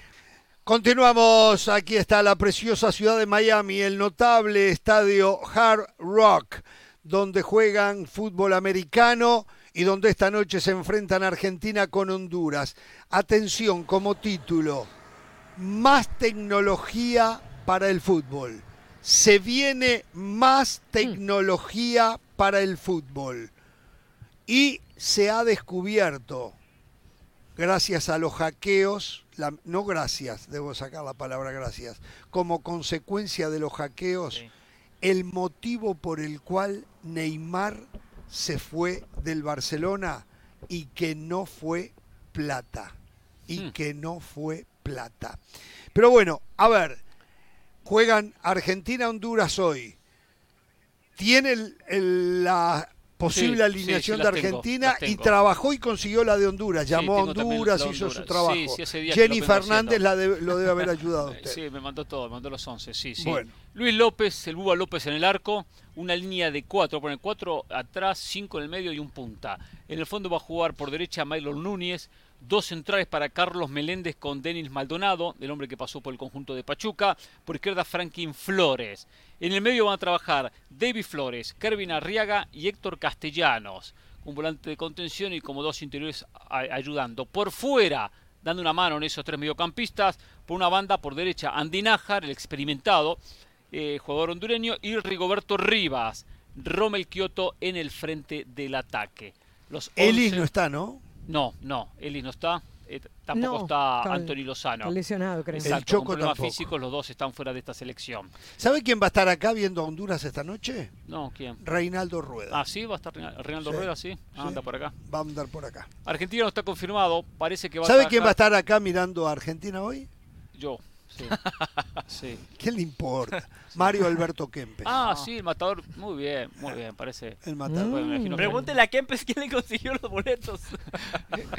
Continuamos. Aquí está la preciosa ciudad de Miami, el notable estadio Hard Rock, donde juegan fútbol americano y donde esta noche se enfrentan Argentina con Honduras. Atención como título más tecnología para el fútbol. Se viene más tecnología para el fútbol. Y se ha descubierto, gracias a los hackeos, no gracias, debo sacar la palabra gracias, como consecuencia de los hackeos, el motivo por el cual Neymar se fue del Barcelona y que no fue plata. Y hmm. que no fue plata. Pero bueno, a ver, juegan Argentina-Honduras hoy. Tiene la posible alineación de Argentina y trabajó y consiguió la de Honduras. Llamó a Honduras, hizo su trabajo. Jenny Fernández la lo debe haber ayudado a usted. Sí, me mandó todo, me mandó los 11. Sí, sí. Luis López, el Buba López en el arco, una línea de cuatro, pone cuatro atrás, cinco en el medio y un punta. En el fondo va a jugar por derecha Mylon Núñez, Dos centrales para Carlos Meléndez con Denis Maldonado, el hombre que pasó por el conjunto de Pachuca. Por izquierda Franklin Flores. En el medio van a trabajar David Flores, Kervin Arriaga y Héctor Castellanos. Un volante de contención y como dos interiores ayudando. Por fuera, dando una mano en esos tres mediocampistas. Por una banda, por derecha, Andy Nájar, el experimentado eh, jugador hondureño. Y Rigoberto Rivas. Rommel Kioto en el frente del ataque. Los Elis no está, ¿no? No, no, Eli no está. Eh, tampoco está Anthony Lozano. lesionado, creo. Exacto, el Choco con problemas físicos, los dos están fuera de esta selección. ¿Sabe quién va a estar acá viendo a Honduras esta noche? No, ¿quién? Reinaldo Rueda. Ah, sí, va a estar Reinaldo Rueda, sí. Ah, anda por acá. Va a andar por acá. Argentina no está confirmado, parece que va a ¿Sabe quién va a estar acá mirando a Argentina hoy? Yo. Sí. ¿Qué le importa? Mario Alberto Kempes. Ah, sí, el matador. Muy bien, muy bien, parece. El matador. Pregúntele a Kempes quién le consiguió los boletos.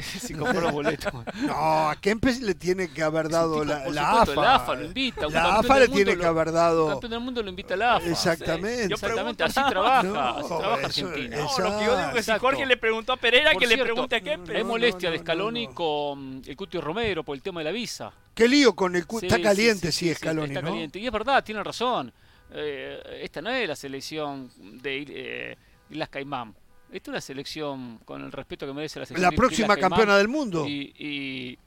si compró los boletos. No, a Kempes le tiene que haber dado la, la AFA. La AFA lo invita. La AFA le tiene que haber dado. El campeón del mundo lo invita a la AFA. Exactamente. Exactamente, así trabaja. así trabaja Argentina. No, lo que yo digo es que si Jorge le preguntó a Pereira, que le pregunte a Kempes. Hay molestia de Scaloni con el Cutio Romero por el tema de la visa. Qué lío con el Está caliente, sí, Scaloni, Está caliente. Y es verdad, tiene razón. Eh, esta no es la selección de eh, Islas Caimán. Esta es una selección con el respeto que merece la selección. La próxima campeona del mundo. y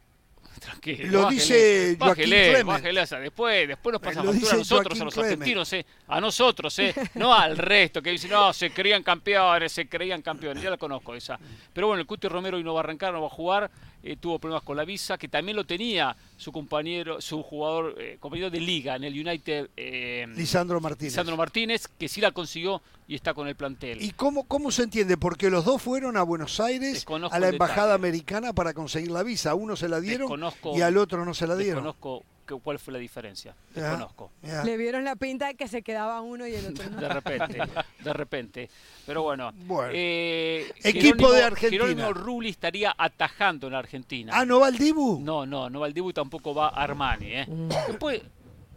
tranquilo. Lo dice Joaquín bájele, después, después nos pasa factura a nosotros, a los argentinos, eh, a nosotros, eh, no al resto, que dicen, no, se creían campeones, se creían campeones, ya la conozco esa. Pero bueno, el Cuti Romero hoy no va a arrancar, no va a jugar, eh, tuvo problemas con la visa, que también lo tenía su compañero, su jugador, eh, compañero de liga en el United. Eh, Lisandro Martínez. Lisandro Martínez, que sí la consiguió y está con el plantel. ¿Y cómo, cómo se entiende? Porque los dos fueron a Buenos Aires, a la embajada americana para conseguir la visa. A uno se la dieron y al otro no se la dieron. Cuál fue la diferencia. Desconozco. Le vieron la pinta de que se quedaba uno y el otro no. De repente, de repente. Pero bueno. Eh, Equipo de Argentina. Jerónimo Rulli estaría atajando en Argentina. Ah, ¿no va el Dibu? No, no, no va el Dibu y tampoco va Armani. ¿eh? Mm. Después,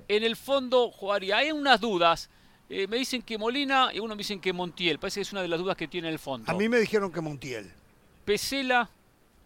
en el fondo jugaría. Hay unas dudas. Eh, me dicen que Molina y uno me dicen que Montiel. Parece que es una de las dudas que tiene el fondo. A mí me dijeron que Montiel. Pesela,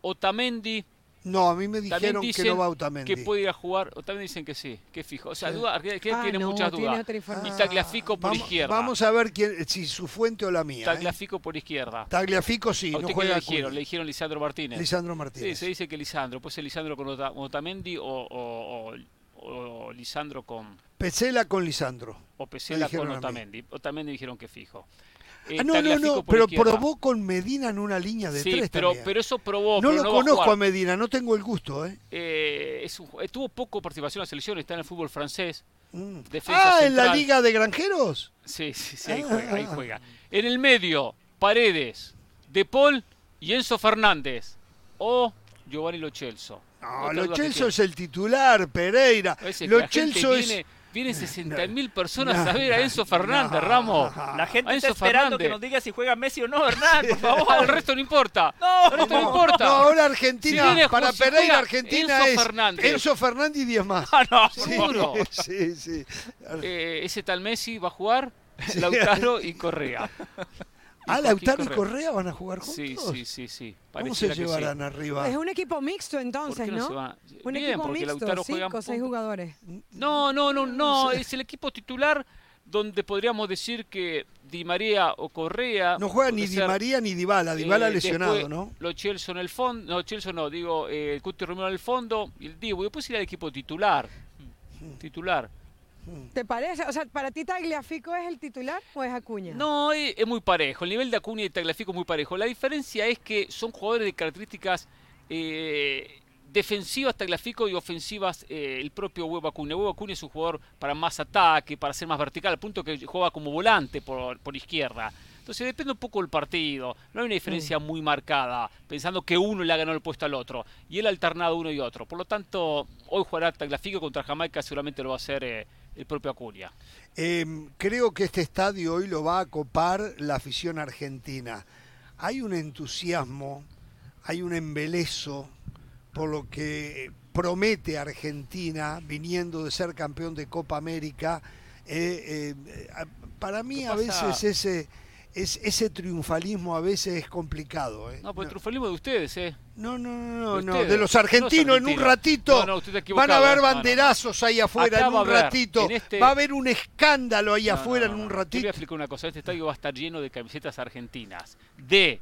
Otamendi, no, a mí me dijeron que no va Otamendi. Que puede ir a jugar, o también dicen que sí, que fijo. O sea, duda, que ah, tiene muchas dudas. Y Tagliafico por izquierda. Vamos a ver quién, si su fuente o la mía. ¿eh? Tagliafico por izquierda. Tagliafico sí, no juega le dijeron? Le dijeron Lisandro Martínez. Lisandro Martínez. Sí, se dice que Lisandro. Puede ser Lisandro con Otamendi o, o, Lisandro con... Pesela con Lisandro. O Pesela con Otamendi. Otamendi dijeron que fijo. Eh, ah, no, no, no, pero probó con Medina en una línea de sí, tres pero, pero eso probó. No lo conozco a, Medina, no tengo el gusto. ¿eh? eh tuvo poco participación en la selección, está en el fútbol francés. Mm. ah, en la Liga de Granjeros. Sí, sí, sí, ahí, juega, ahí juega. En el medio, Paredes, De Paul y Enzo Fernández. O Giovanni Lochelso. No, Lochelso es el titular, Pereira. Lochelso es Vienen 60.000 personas a ver a Enzo Fernández, Ramos. La gente está esperando que nos diga si juega Messi o no, Hernán, por favor. el resto no importa. No, el resto no, importa. No, ahora Argentina, para Pereira, Argentina es Enzo Fernández y 10 más. Ah, no, seguro. Sí, sí. Eh, ese tal Messi va a jugar, Lautaro y Correa. Ah, Lautaro y Correa van a jugar juntos. Sí, sí, sí, sí. ¿Cómo se llevarán arriba? Es un equipo mixto entonces, ¿no? ¿no? Un equipo mixto, Lautaro cinco, seis jugadores. No, no, no, no, es el equipo titular donde podríamos decir que Di María o Correa. No juega ni Di María ni Dybala, Dybala eh, lesionado, ¿no? Lo Chelsea en el fondo, no, Chelsea no, digo, eh, el Cuti Romero en el fondo y el Dibu. Después sería el equipo titular. Titular. ¿Te parece? O sea, ¿para ti Tagliafico es el titular o es Acuña? No, es, muy parejo. El nivel de Acuña y Tagliafico es muy parejo. La diferencia es que son jugadores de características eh, defensivas Tagliafico y ofensivas eh, el propio Huevo Acuña. Huevo Acuña es un jugador para más ataque, para ser más vertical, al punto que juega como volante por, por izquierda. Entonces depende un poco del partido. No hay una diferencia mm. muy marcada, pensando que uno le ha ganado el puesto al otro. Y él ha alternado uno y otro. Por lo tanto, hoy jugará Tagliafico contra Jamaica, seguramente lo va a hacer eh, el propio Acuña. Em, creo que este estadio hoy lo va a copar la afición argentina. Hay un entusiasmo, hay un embelezo por lo que promete Argentina viniendo de ser campeón de Copa América. Eh, eh, para mí a veces ese es, ese triunfalismo a veces es complicado. ¿eh? No, pues el triunfalismo de ustedes, ¿eh? No, no, no, de, no, de los argentinos en un ratito van a haber banderazos ahí afuera en un ratito. Este va a haber un escándalo ahí afuera en un ratito. Te voy a explicar una cosa, este estadio va a estar lleno de camisetas argentinas, de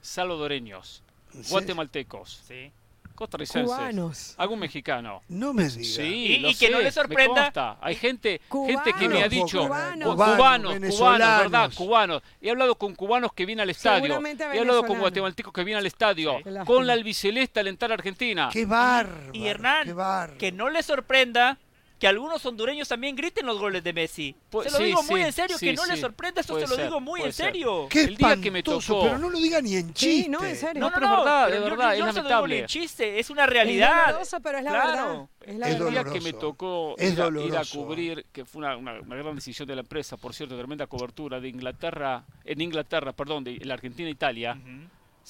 salvadoreños, guatemaltecos, ¿Sí? Costarricenses, cubanos. algún mexicano. No me digas. Sí, y, que no le sorprenda. Hay gente, gente que me ha dicho cubanos, cubanos, cubanos, ¿verdad? Cubanos. He hablado con cubanos que vienen al estadio. He hablado con guatemaltecos que vienen al estadio. Con la albiceleste alentar a Argentina. Qué bárbaro. Y Hernán, que no le sorprenda que algunos hondureños también griten los goles de Messi. se lo digo muy en serio, que no les sorprenda, esto se lo digo muy en serio. Qué el día que me tocó, pero no lo diga ni en chiste. no, en serio. No, no, no, verdad, de verdad, yo, es lamentable. No lo digo ni en chiste, es una realidad. Es pero es la verdad. Es la el día que me tocó ir, a, cubrir, que fue una, una, gran decisión de la empresa, por cierto, tremenda cobertura de Inglaterra, en Inglaterra, perdón, de la Argentina-Italia.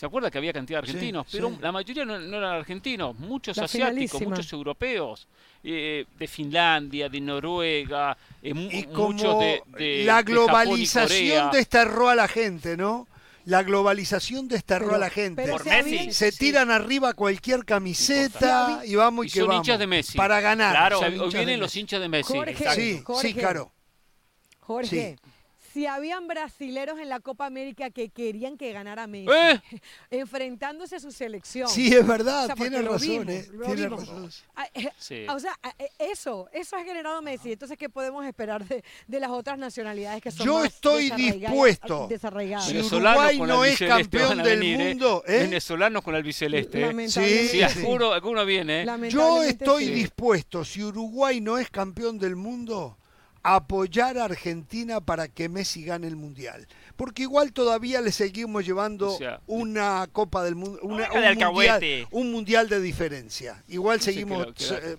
¿Se acuerda que había cantidad de argentinos? pero la mayoría no, eran argentinos, muchos asiáticos, muchos europeos, eh, de Finlandia, de Noruega, eh, muchos de, La globalización desterró a la gente, ¿no? La globalización desterró a la gente. Por Messi. Se tiran arriba cualquier camiseta y vamos y, y que son hinchas de Messi. Para ganar. Claro, hoy vienen los hinchas de Messi. sí, sí, claro. Jorge, si habían brasileros en la Copa América que querían que ganara Messi, ¿Eh? enfrentándose a su selección. Sí, es verdad, tiene razón. eh, tiene razón. O sea, eso, eso ha generado Messi. Entonces, ¿qué podemos esperar de, de las otras nacionalidades que son Yo estoy dispuesto. Si Uruguay no es campeón del mundo, ¿eh? Venezolanos con el biceleste. Sí, sí, seguro alguno viene. Yo estoy dispuesto, si Uruguay no es campeón del mundo apoyar a Argentina para que Messi gane el Mundial. Porque igual todavía le seguimos llevando una Copa del Mundo, un, mundial, un, mundial, de diferencia. Igual seguimos eh,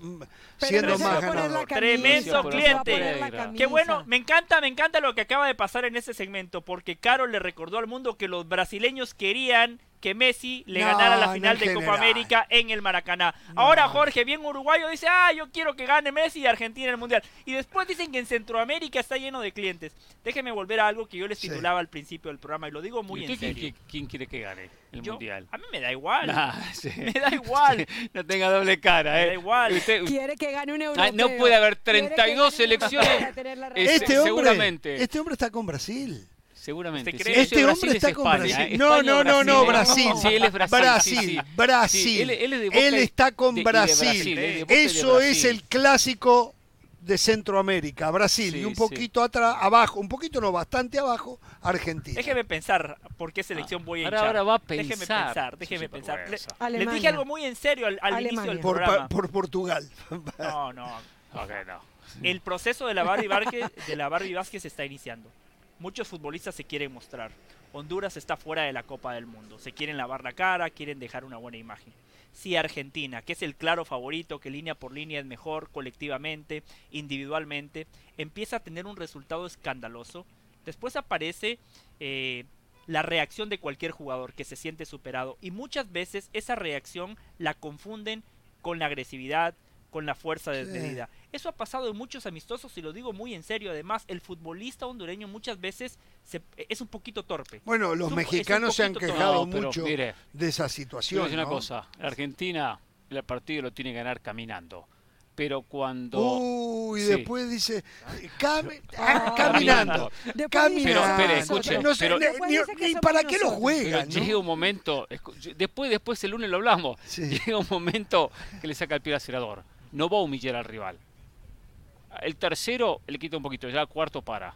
siendo más ganadores. Tremendo cliente. Qué bueno, me encanta, me encanta lo que acaba de pasar en ese segmento, porque Caro le recordó al mundo que los brasileños querían que Messi le ganara la final de Copa América en el Maracaná. Ahora Jorge, bien uruguayo, dice, ah, yo quiero que gane Messi y Argentina en el Mundial. Y después dicen que en Centroamérica está lleno de clientes. Déjeme volver a algo que yo les titulaba al principio del programa y lo digo muy en serio. Quién, quiere que gane el Mundial? A mí me da igual. Me da igual. no tenga doble cara, ¿eh? Me da igual. quiere que gane un europeo. no puede haber 32 selecciones. Este hombre, seguramente. Este hombre está con Brasil. Seguramente. Este hombre está con Brasil. No, no, no, no, Brasil. Sí, él es Brasil. Brasil, Brasil. él, está con Brasil. Eso es el clásico de Centroamérica, Brasil, y un poquito atrás, abajo, un poquito no, bastante abajo, Argentina. Déjeme pensar por qué selección voy a hinchar. Ahora, va a pensar. Déjeme pensar, déjeme pensar. Le, dije algo muy en serio al, inicio del por, programa. Por Portugal. No, no. Okay, no. El proceso de la Barbie Vázquez, de la Barbie Vázquez está iniciando. Muchos futbolistas se quieren mostrar. Honduras está fuera de la Copa del Mundo. Se quieren lavar la cara, quieren dejar una buena imagen. Si Argentina, que es el claro favorito, que línea por línea es mejor colectivamente, individualmente, empieza a tener un resultado escandaloso, después aparece eh, la reacción de cualquier jugador que se siente superado y muchas veces esa reacción la confunden con la agresividad, con la fuerza desmedida. Eso ha pasado en muchos amistosos y lo digo muy en serio. Además, el futbolista hondureño muchas veces es un poquito torpe. Bueno, los mexicanos se han quejado mucho de esa situación. una cosa, Argentina el partido lo tiene que ganar caminando. Pero cuando. Uy, después dice. Ah, caminando. Caminando. Pero, escuche. ni, para qué lo juegan. Llega un momento. Después, después el lunes lo hablamos. Llega un momento que le saca el pie al acelerador. No va a humillar al rival El tercero le quita un poquito, ya el cuarto para.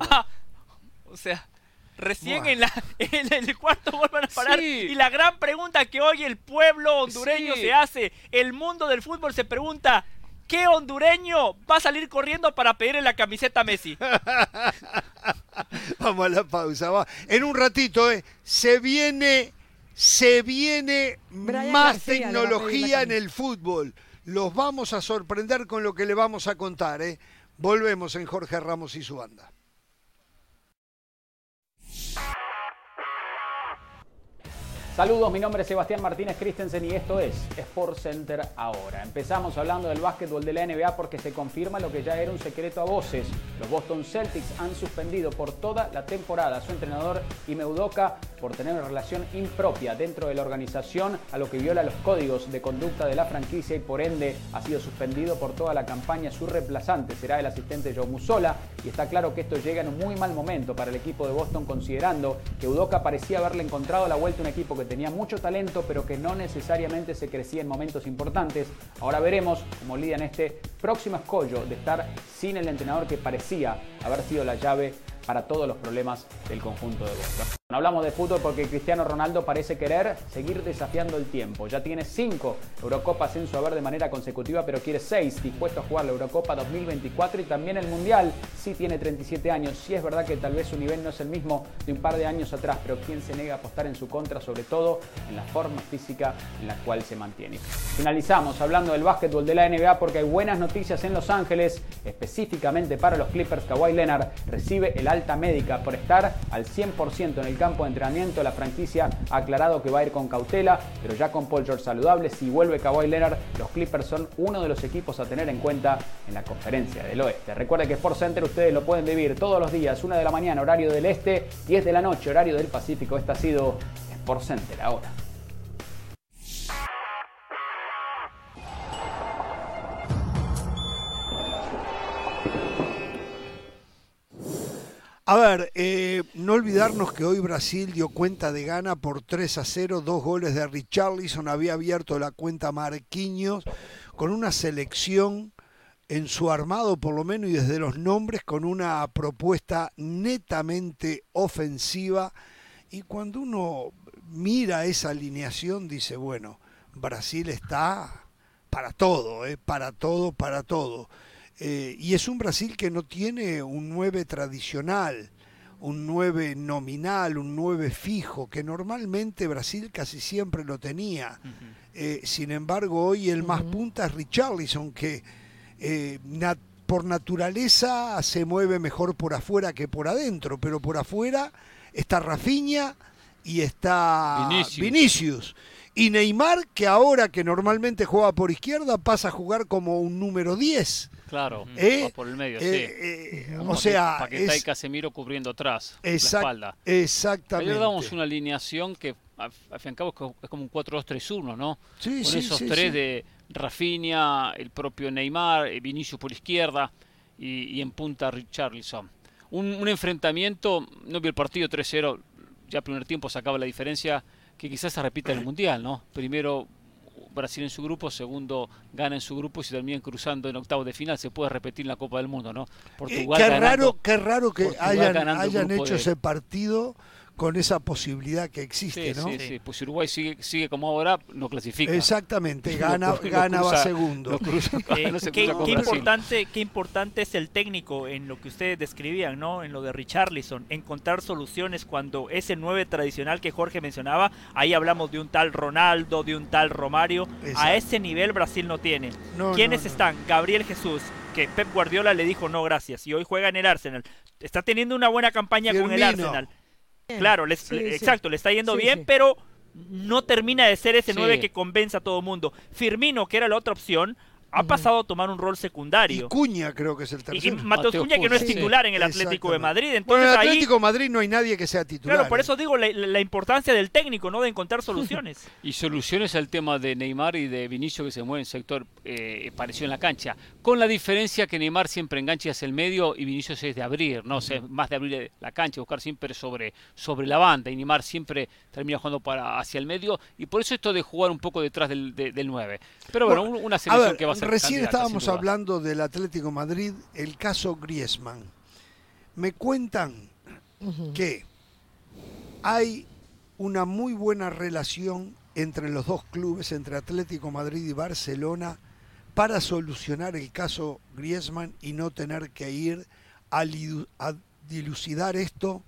Ah, o sea, recién en, la, en, el cuarto vuelvan a parar. Y la gran pregunta que hoy el pueblo hondureño se hace, el mundo del fútbol se pregunta, ¿qué hondureño va a salir corriendo para pedirle la camiseta a Messi? Vamos a la pausa. Va. En un ratito, ¿eh? se viene, se viene más tecnología en el fútbol. Los vamos a sorprender con lo que le vamos a contar. ¿eh? Volvemos en Jorge Ramos y su banda. Saludos, mi nombre es Sebastián Martínez Christensen y esto es Sport Center ahora. Empezamos hablando del básquetbol de la NBA porque se confirma lo que ya era un secreto a voces. Los Boston Celtics han suspendido por toda la temporada a su entrenador Ime Udoka por tener una relación impropia dentro de la organización, a lo que viola los códigos de conducta de la franquicia y por ende ha sido suspendido por toda la campaña. Su reemplazante será el asistente Joe Musola y está claro que esto llega en un muy mal momento para el equipo de Boston considerando que Udoka parecía haberle encontrado la vuelta a un equipo que tenía mucho talento, pero que no necesariamente se crecía en momentos importantes. Ahora veremos cómo lidian este próximo escollo de estar sin el entrenador que parecía haber sido la llave para todos los problemas del conjunto de Boston. Hablamos de fútbol porque Cristiano Ronaldo parece querer seguir desafiando el tiempo. Ya tiene cinco Eurocopas en su haber de manera consecutiva, pero quiere seis, dispuesto a jugar la Eurocopa 2024 y también el Mundial. Sí tiene 37 años, sí es verdad que tal vez su nivel no es el mismo de un par de años atrás, pero ¿quién se niega a apostar en su contra, sobre todo en la forma física en la cual se mantiene? Finalizamos hablando del básquetbol de la NBA porque hay buenas noticias en Los Ángeles, específicamente para los Clippers. Kawhi Leonard recibe el alta médica por estar al 100% en el campo de entrenamiento. La franquicia ha aclarado que va a ir con cautela, pero ya con Paul George saludable, si vuelve Kawhi Leonard, los Clippers son uno de los equipos a tener en cuenta en la conferencia del oeste. Recuerden que Sport Center ustedes lo pueden vivir todos los días, una de la mañana, horario del este, 10 de la noche, horario del Pacífico. Este ha sido Sport Center ahora. A ver, eh, no olvidarnos que hoy Brasil dio cuenta de gana por 3 a 0, dos goles de Richarlison, había abierto la cuenta Marquinhos con una selección en su armado por lo menos y desde los nombres con una propuesta netamente ofensiva y cuando uno mira esa alineación dice, bueno, Brasil está para todo, eh, para todo, para todo. Eh, y es un Brasil que no tiene un 9 tradicional, un 9 nominal, un 9 fijo, que normalmente Brasil casi siempre lo tenía. Eh, sin embargo, hoy el más punta es Richarlison, que eh, por naturaleza se mueve mejor por afuera que por adentro, pero por afuera está Rafinha y está Vinicius. Y Neymar, que ahora que normalmente juega por izquierda, pasa a jugar como un número 10. Claro, ¿Eh? por el medio, sí. Eh, eh, o sea, Paquetá es... y Casemiro cubriendo atrás, la espalda. Exactamente. Ayer damos una alineación que, al fin y al cabo, es como un 4-2-3-1, ¿no? Sí, Con esos tres de Rafinha, el propio Neymar, Vinicius por izquierda y, en punta Richarlison. Un, un enfrentamiento, no vi el partido 3-0, ya primer tiempo sacaba la diferencia, que quizás se repita en el Mundial, ¿no? Primero Brasil en su grupo, segundo gana en su grupo y terminan cruzando en octavos de final se puede repetir en la Copa del Mundo, ¿no? Eh, Portugal qué raro, qué raro que hayan, hayan hecho ese partido con esa posibilidad que existe, sí, ¿no? Sí, sí, pues si Uruguay sigue, sigue como ahora, no clasifica. Exactamente, gana, gana va segundo. Eh, qué, importante, qué importante es el técnico en lo que ustedes describían, ¿no? En lo de Richarlison, encontrar soluciones cuando ese 9 tradicional que Jorge mencionaba, ahí hablamos de un tal Ronaldo, de un tal Romario, a ese nivel Brasil no tiene. ¿Quiénes están? Gabriel Jesús, que Pep Guardiola le dijo no gracias y hoy juega en el Arsenal. Está teniendo una buena campaña con el Arsenal. Claro, exacto, le está yendo bien, pero no termina de ser ese 9 que convence a todo mundo. Firmino, que era la otra opción, ha pasado a tomar un rol secundario. Y Cuña creo que es el tercero. Y, Mateus Cuña que no es titular en el Atlético de Madrid. Entonces bueno, en el Atlético de Madrid no hay nadie que sea titular. Claro, por eso digo la, importancia del técnico, ¿no? De encontrar soluciones. y soluciones al tema de Neymar y de Vinicio que se mueve en sector eh, parecido en la cancha. Con la diferencia que Neymar siempre engancha hacia el medio y Vinicius es de abrir, ¿no? sé más de abrir la cancha, buscar siempre sobre, sobre la banda. Y Neymar siempre termina jugando para hacia el medio. Y por eso esto de jugar un poco detrás del, del 9. Pero bueno, una selección que va a ser Recién estábamos hablando del Atlético Madrid, el caso Griezmann. Me cuentan que hay una muy buena relación entre los dos clubes, entre Atlético Madrid y Barcelona, para solucionar el caso Griezmann y no tener que ir a, dilucidar esto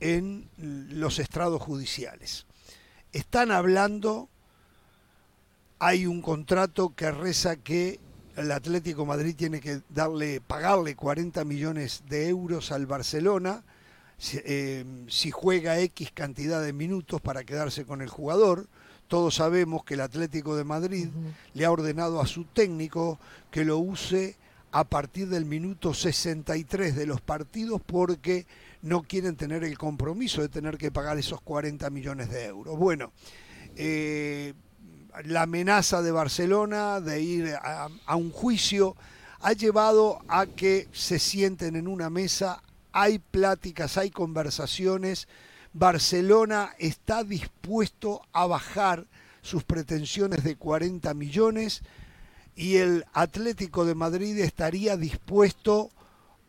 en los estrados judiciales. Están hablando, hay un contrato que reza que el Atlético Madrid tiene que darle, pagarle 40 millones de euros al Barcelona si, eh, juega X cantidad de minutos para quedarse con el jugador. Todos sabemos que el Atlético de Madrid le ha ordenado a su técnico que lo use a partir del minuto 63 de los partidos porque no quieren tener el compromiso de tener que pagar esos 40 millones de euros. Bueno, eh, la amenaza de Barcelona de ir a, un juicio ha llevado a que se sienten en una mesa, hay pláticas, hay conversaciones, Barcelona está dispuesto a bajar sus pretensiones de 40 millones y el Atlético de Madrid estaría dispuesto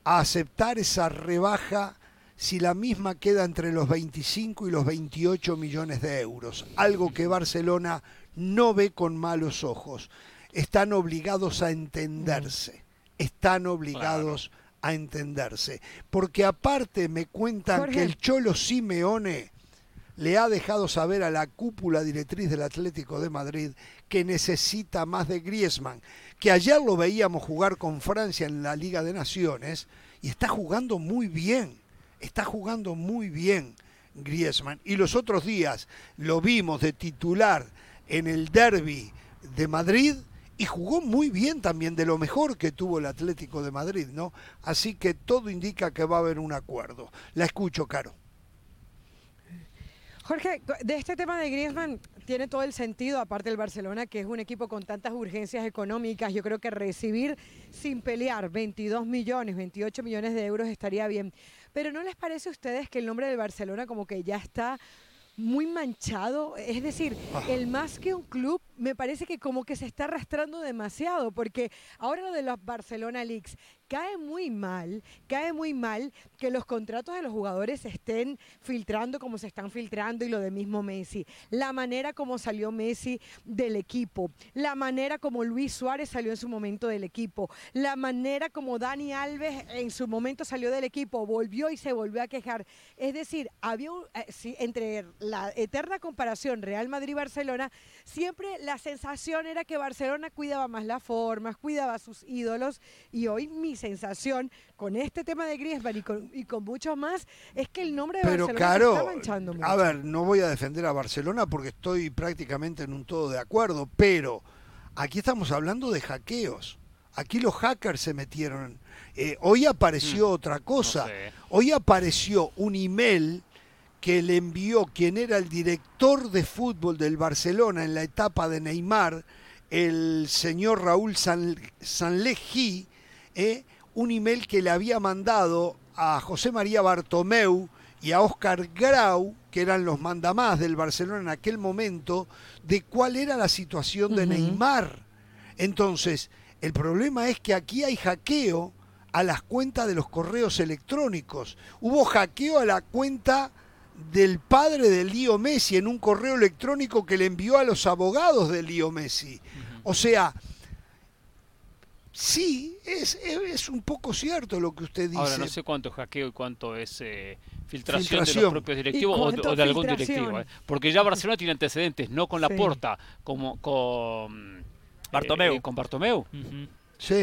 a aceptar esa rebaja si la misma queda entre los 25 y los 28 millones de euros, algo que Barcelona no ve con malos ojos. Están obligados a entenderse, están obligados a entenderse, porque aparte me cuentan que el Cholo Simeone le ha dejado saber a la cúpula directriz del Atlético de Madrid que necesita más de Griezmann, que ayer lo veíamos jugar con Francia en la Liga de Naciones y está jugando muy bien está jugando muy bien Griezmann. Y los otros días lo vimos de titular en el derby de Madrid y jugó muy bien también, de lo mejor que tuvo el Atlético de Madrid, ¿no? Así que todo indica que va a haber un acuerdo. La escucho, Caro. Jorge, de este tema de Griezmann tiene todo el sentido, aparte del Barcelona, que es un equipo con tantas urgencias económicas, yo creo que recibir sin pelear 22 millones, 28 millones de euros estaría bien. Pero ¿no les parece a ustedes que el nombre del Barcelona como que ya está muy manchado. Es decir, ah. el más que un club me parece que como que se está arrastrando demasiado, porque ahora lo de los Barcelona Leagues, cae muy mal, cae muy mal que los contratos de los jugadores se estén filtrando como se están filtrando y lo de mismo Messi. La manera como salió Messi del equipo, la manera como Luis Suárez salió en su momento del equipo, la manera como Dani Alves en su momento salió del equipo, volvió y se volvió a quejar. Es decir, había eh, entre la eterna comparación Real Madrid-Barcelona, siempre la sensación era que Barcelona cuidaba más las formas, cuidaba a sus ídolos y hoy mi sensación con este tema de Griezmann y con, y con muchos más es que el nombre de Pero Barcelona está manchando mucho. A ver, no voy a defender a Barcelona porque estoy prácticamente en un todo de acuerdo, pero aquí estamos hablando de hackeos. Aquí los hackers se metieron. Eh, hoy apareció mm, otra cosa. Hoy apareció un email que le envió quien era el director de fútbol del Barcelona en la etapa de Neymar, el señor Raúl Sanlejí, eh, un email que le había mandado a José María Bartomeu y a Oscar Grau, que eran los mandamás del Barcelona en aquel momento, de cuál era la situación de Neymar. Entonces, el problema es que aquí hay hackeo a las cuentas de los correos electrónicos. Hubo hackeo a la cuenta del padre de Lío Messi en un correo electrónico que le envió a los abogados de Lío Messi. O sea, Sí, es, es, un poco cierto lo que usted dice. Ahora, no sé cuánto hackeo y cuánto es eh, filtración, de los propios directivos o, de algún directivo. Eh. Porque ya Barcelona tiene antecedentes, no con la porta, como con Bartomeu. Eh, con Bartomeu.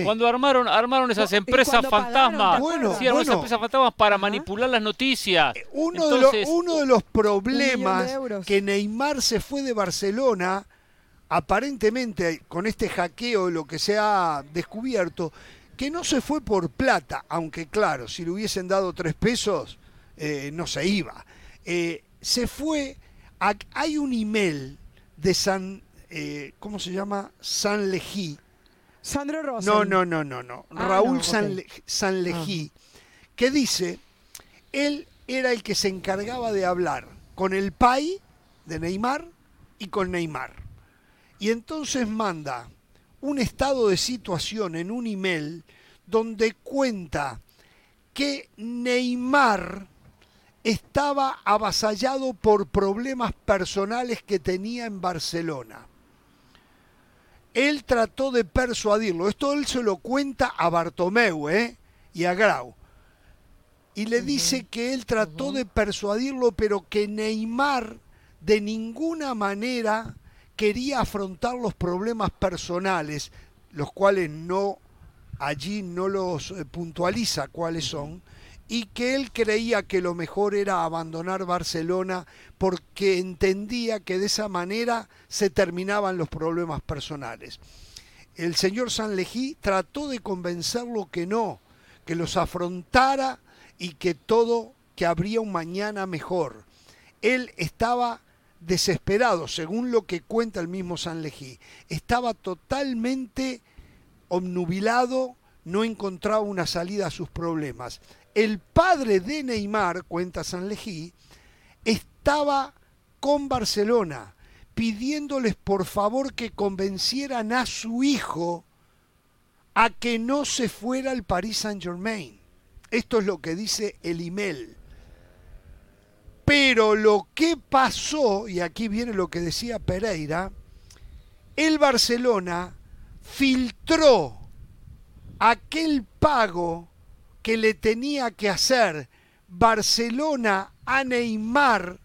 Cuando armaron armaron esas empresas fantasmas, bueno, sí, esas empresas fantasmas para manipular las noticias. Uno, de, los, uno de los problemas que Neymar se fue de Barcelona aparentemente con este hackeo lo que se ha descubierto, que no se fue por plata, aunque claro, si le hubiesen dado tres pesos, eh, no se iba. Eh, se fue, hay un email de San, eh, ¿cómo se llama? San Lejí. Sandro Rosa. No, no, no, no, no. Ah, Raúl San, Lejí, ah. que dice, él era el que se encargaba de hablar con el PAI de Neymar y con Neymar. Y entonces manda un estado de situación en un email donde cuenta que Neymar estaba avasallado por problemas personales que tenía en Barcelona. Él trató de persuadirlo. Esto él se lo cuenta a Bartomeu ¿eh? y a Grau. Y le dice que él trató de persuadirlo, pero que Neymar de ninguna manera quería afrontar los problemas personales, los cuales no allí no los eh, puntualiza cuáles son, y que él creía que lo mejor era abandonar Barcelona porque entendía que de esa manera se terminaban los problemas personales. El señor Sanlejí trató de convencerlo que no, que los afrontara y que todo, que habría un mañana mejor. Él estaba desesperado, según lo que cuenta el mismo Sanlejí. Estaba totalmente obnubilado, no encontraba una salida a sus problemas el padre de Neymar, cuenta San Lejí, estaba con Barcelona pidiéndoles por favor que convencieran a su hijo a que no se fuera al Paris Saint Germain. Esto es lo que dice el email. Pero lo que pasó, y aquí viene lo que decía Pereira, el Barcelona filtró aquel pago que le tenía que hacer Barcelona a Neymar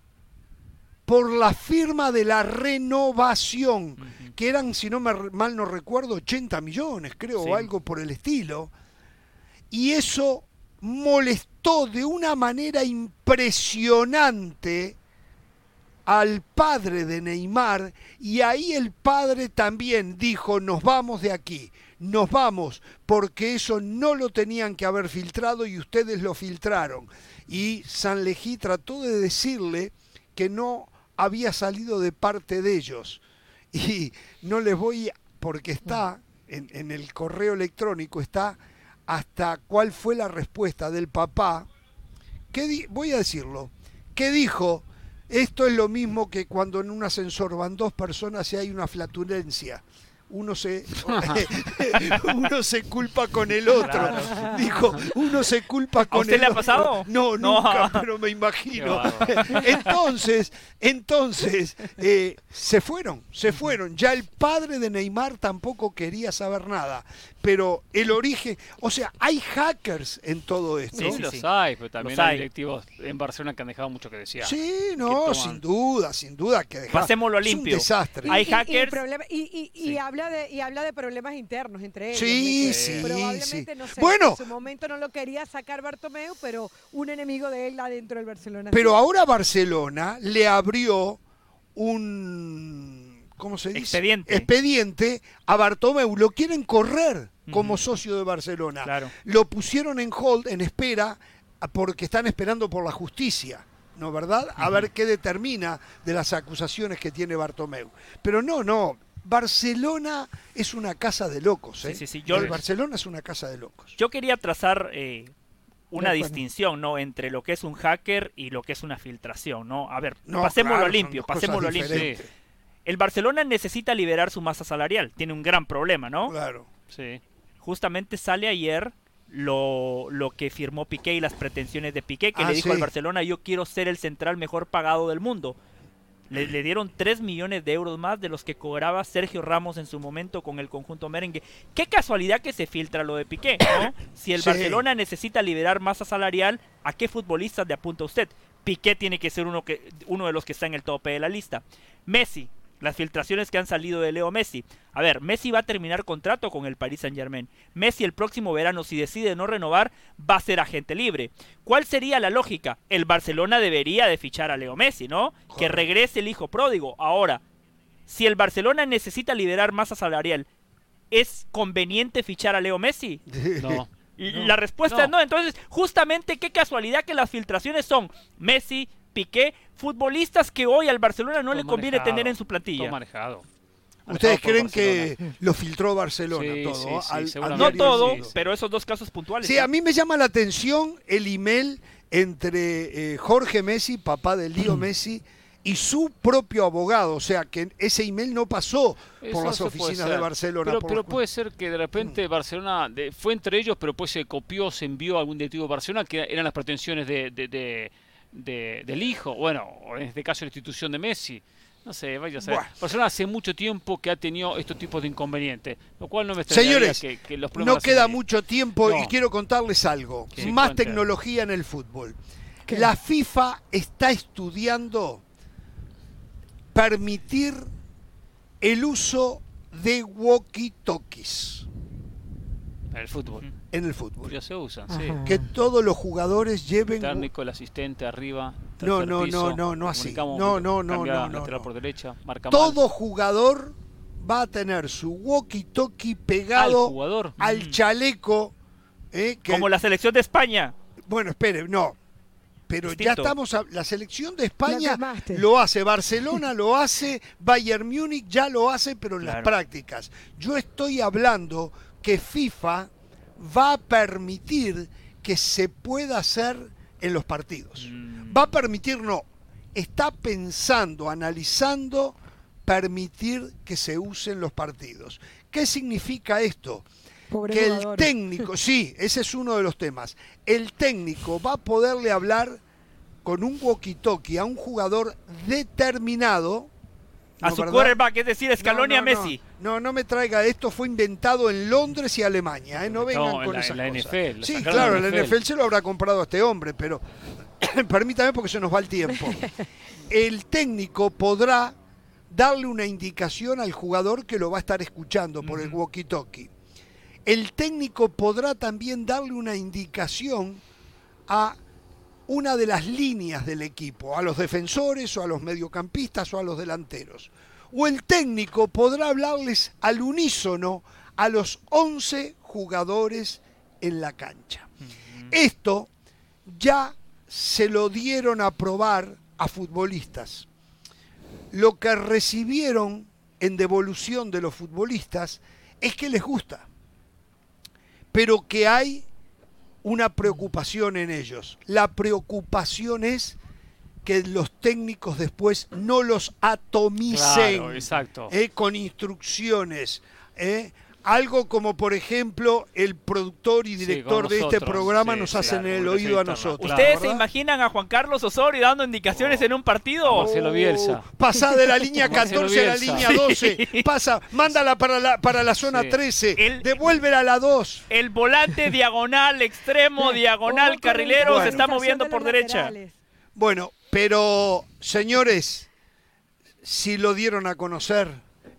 por la firma de la renovación, que eran, si no me, mal no recuerdo, 80 millones, creo, o algo por el estilo. Y eso molestó de una manera impresionante al padre de Neymar y ahí el padre también dijo, nos vamos de aquí nos vamos, porque eso no lo tenían que haber filtrado y ustedes lo filtraron. Y San Lejí trató de decirle que no había salido de parte de ellos. Y no les voy, porque está en, el correo electrónico, está hasta cuál fue la respuesta del papá. Que voy a decirlo, que dijo, esto es lo mismo que cuando en un ascensor van dos personas y hay una flatulencia uno se, uno se culpa con el otro. Dijo, uno se culpa con ¿A usted el le ha pasado? No, nunca, pero me imagino. entonces, entonces, eh, se fueron, se fueron. Ya el padre de Neymar tampoco quería saber nada pero el origen, o sea, hay hackers en todo esto. Sí, sí los hay, pero también hay, directivos en Barcelona que han dejado mucho que decir. Sí, no, sin duda, sin duda que Pasémoslo limpio. un desastre. hay hackers. Y, habla de, y habla de problemas internos entre ellos. Sí, sí, Probablemente, no sé, bueno, en su momento no lo quería sacar Bartomeu, pero un enemigo de él adentro del Barcelona. Pero ahora Barcelona le abrió un ¿cómo se dice? Expediente. Expediente a Bartomeu. Lo quieren correr como socio de Barcelona. Claro. Lo pusieron en hold, en espera, porque están esperando por la justicia. ¿No, verdad? A ver qué determina de las acusaciones que tiene Bartomeu. Pero no, no. Barcelona es una casa de locos. ¿eh? Sí, sí, sí. Barcelona es una casa de locos. Yo quería trazar eh, una distinción, ¿no? Entre lo que es un hacker y lo que es una filtración, ¿no? A ver, pasémoslo limpio, pasémoslo limpio el Barcelona necesita liberar su masa salarial. Tiene un gran problema, ¿no? Claro. Sí. Justamente sale ayer lo, lo que firmó Piqué y las pretensiones de Piqué, que le Ah, dijo al. Barcelona, yo quiero ser el central mejor pagado del mundo. Le, le dieron 3 millones de euros más de los que cobraba Sergio Ramos en su momento con el conjunto merengue. Qué casualidad que se filtra lo de Piqué, ¿no? Si el Sí. Barcelona necesita liberar masa salarial, ¿a qué futbolistas le apunta usted? Piqué tiene que ser uno, que, uno de los que está en el tope de la lista. Messi, las filtraciones que han salido de Leo Messi. A ver, Messi va a terminar contrato con el Paris Saint Germain. Messi el próximo verano, si decide no renovar, va a ser agente libre. ¿Cuál sería la lógica? El Barcelona debería de fichar a Leo Messi, ¿no? Que regrese el hijo pródigo. Ahora, si el Barcelona necesita liberar masa salarial, ¿es conveniente fichar a Leo Messi? No. La respuesta es no. Entonces, justamente qué casualidad que las filtraciones son Messi, Piqué, futbolistas que hoy al Barcelona no Todo le conviene manejado, tener en su plantilla. Todo manejado. ¿Ustedes creen que lo filtró Barcelona Sí, todo? sí, sí, al- al seguramente. No todo, pero esos dos casos puntuales. Sí, a mí me llama la atención el email entre eh, Jorge Messi, papá de Leo Messi, y su propio abogado, o sea que ese email no pasó por las oficinas de Barcelona. Pero, puede ser que de repente Barcelona fue entre ellos, pero pues se copió, se envió a algún directivo de Barcelona que eran las pretensiones de, del hijo, bueno, en este caso la institución de Messi. No sé, vaya a ser. Barcelona hace mucho tiempo que ha tenido estos tipos de inconvenientes, lo cual no me Señores, que, los no queda mucho tiempo y quiero contarles algo. Más tecnología en el fútbol. La FIFA está estudiando permitir el uso de walkie-talkies. En el fútbol. En el fútbol. Ya se usan, sí. Que todos los jugadores lleven. Técnico, el asistente arriba. No, no, no, no, no así. No, no, no, no, no, por derecha, marca Todo jugador va a tener su walkie-talkie pegado al, mm. chaleco. Eh, Como la selección de España. Bueno, espere, no pero ya estamos, la selección de España lo hace, Barcelona lo hace, Bayern Múnich ya lo hace, pero en las prácticas. Yo estoy hablando que FIFA va a permitir que se pueda hacer en los partidos. Mm. Va a permitir, no, está pensando, analizando permitir que se usen los partidos. ¿Qué significa esto? que el técnico, sí, ese es uno de los temas. El técnico va a poderle hablar con un walkie-talkie a un jugador determinado. A su quarterback, es decir, Scaloni a Messi. No, no me traiga, esto fue inventado en Londres y Alemania, ¿eh? no vengan con la, esas la NFL, sí, claro, la NFL. se lo habrá comprado a este hombre, pero permítame porque se nos va el tiempo. El técnico podrá darle una indicación al jugador que lo va a estar escuchando por el walkie-talkie el técnico podrá también darle una indicación a una de las líneas del equipo, a los defensores o a los mediocampistas o a los delanteros. O el técnico podrá hablarles al unísono a los 11 jugadores en la cancha. Esto ya se lo dieron a probar a futbolistas. Lo que recibieron en devolución de los futbolistas es que les gusta pero que hay una preocupación en ellos. La preocupación es que los técnicos después no los atomicen eh, con instrucciones. Eh, algo como, por ejemplo, el productor y director de este programa nos hacen en el oído a nosotros. ¿Ustedes se imaginan a Juan Carlos Osorio dando indicaciones en un partido? Marcelo Bielsa. Pasa de la línea 14 a la línea 12. Pasa, mándala para la, para la zona 13. devuélvela a la 2. El volante diagonal, extremo, diagonal, carrilero se está moviendo por derecha. Bueno, pero, señores, si lo dieron a conocer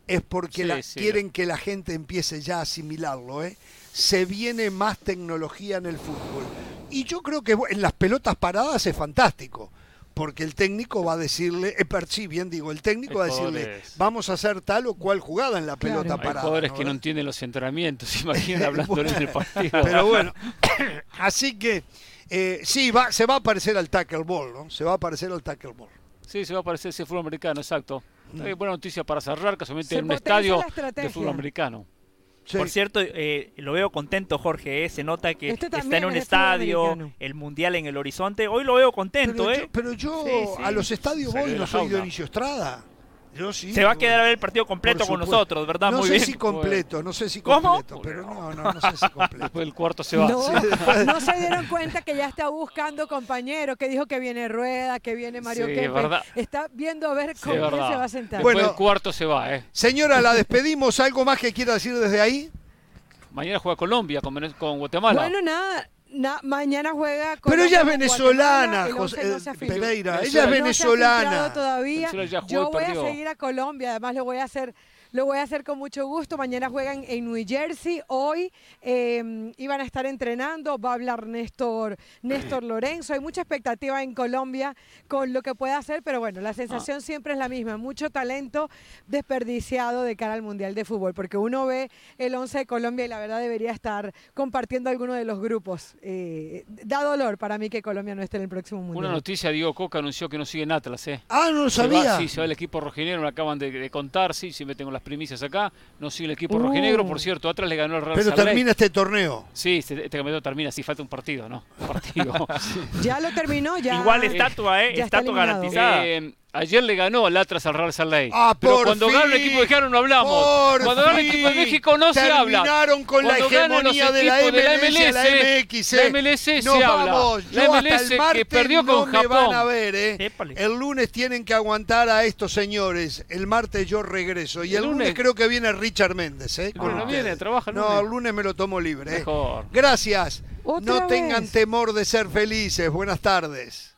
es porque quieren que la gente empiece ya a asimilarlo. ¿eh? Se viene más tecnología en el fútbol. Y yo creo que en las pelotas paradas es fantástico. Porque el técnico va a decirle, eh, sí, bien digo, el técnico va a decirle, vamos a hacer tal o cual jugada en la pelota parada. Hay jugadores que no entienden los entrenamientos, imagínate hablando en el partido. Pero bueno, así que eh, sí, va, se va a parecer al tackle ball, ¿no? Se va a parecer al tackle ball. Sí, se va a parecer ese fútbol americano, exacto. buena noticia para cerrar, casualmente en un estadio de fútbol americano. Por cierto, eh, lo veo contento, Jorge. Eh, se nota que este está en un estadio, el mundial en el horizonte. Hoy lo veo contento, pero ¿eh? Yo, pero yo a los estadios voy, no soy Dionisio Estrada. Se va a quedar a ver el partido completo con nosotros, ¿verdad? No Muy sé bien. si completo, no sé si completo, pero no, no, no sé si completo. Después el cuarto se va. No, se dieron cuenta que ya está buscando compañero, que dijo que viene Rueda, que viene Mario sí, Está viendo a ver cómo se va a sentar. Bueno, el cuarto se va, ¿eh? Señora, la despedimos. ¿Algo más que quiera decir desde ahí? Mañana juega Colombia con, con Guatemala. Bueno, nada mañana juega con Pero ella es venezolana, José eh, Pereira. Ella es venezolana. todavía. Yo voy a seguir a Colombia, además lo voy a hacer lo voy a hacer con mucho gusto. Mañana juegan en New Jersey. Hoy em, iban a estar entrenando. Va a hablar Néstor, Néstor Lorenzo. Hay mucha expectativa en Colombia con lo que puede hacer, pero bueno, la sensación ah. siempre es la misma. Mucho talento desperdiciado de cara al Mundial de Fútbol, porque uno ve el 11 de Colombia y la verdad debería estar compartiendo alguno de los grupos. Eh, da dolor para mí que Colombia no esté en el próximo Mundial. Una noticia, Diego Coca anunció que no sigue en Atlas. ¿eh? Ah, no lo sabía. sí, se va el equipo rojinero, me acaban de, contar, sí, si me tengo las primicias acá. No sigue el equipo rojinegro, por uh. cierto. Atrás le ganó el Real Pero termina este torneo. Sí, este, este, campeonato termina. Sí, falta un partido, ¿no? partido. Ya lo terminó, ya. Igual estatua, ¿eh? estatua garantizada. Eh, Ayer le ganó al Atlas al Real Salt Lake. Ah, pero por cuando fin, gana el equipo mexicano no hablamos. por cuando gana el equipo de fin. México no se habla. Terminaron con la Cuando hegemonía de la MLS, la MX, La eh. MLS Nos se habla. vamos. La MLS hasta el martes que perdió no con me Japón. van a ver, ¿eh? Épale. El lunes tienen que aguantar a estos señores. El martes yo regreso. Y el, El lunes, lunes- creo que viene Richard Méndez, ¿eh? El lunes no ustedes. viene, trabaja el No, lunes. el lunes me lo tomo libre. ¿eh? Mejor. Gracias. Otra no tengan temor de ser felices. Buenas tardes.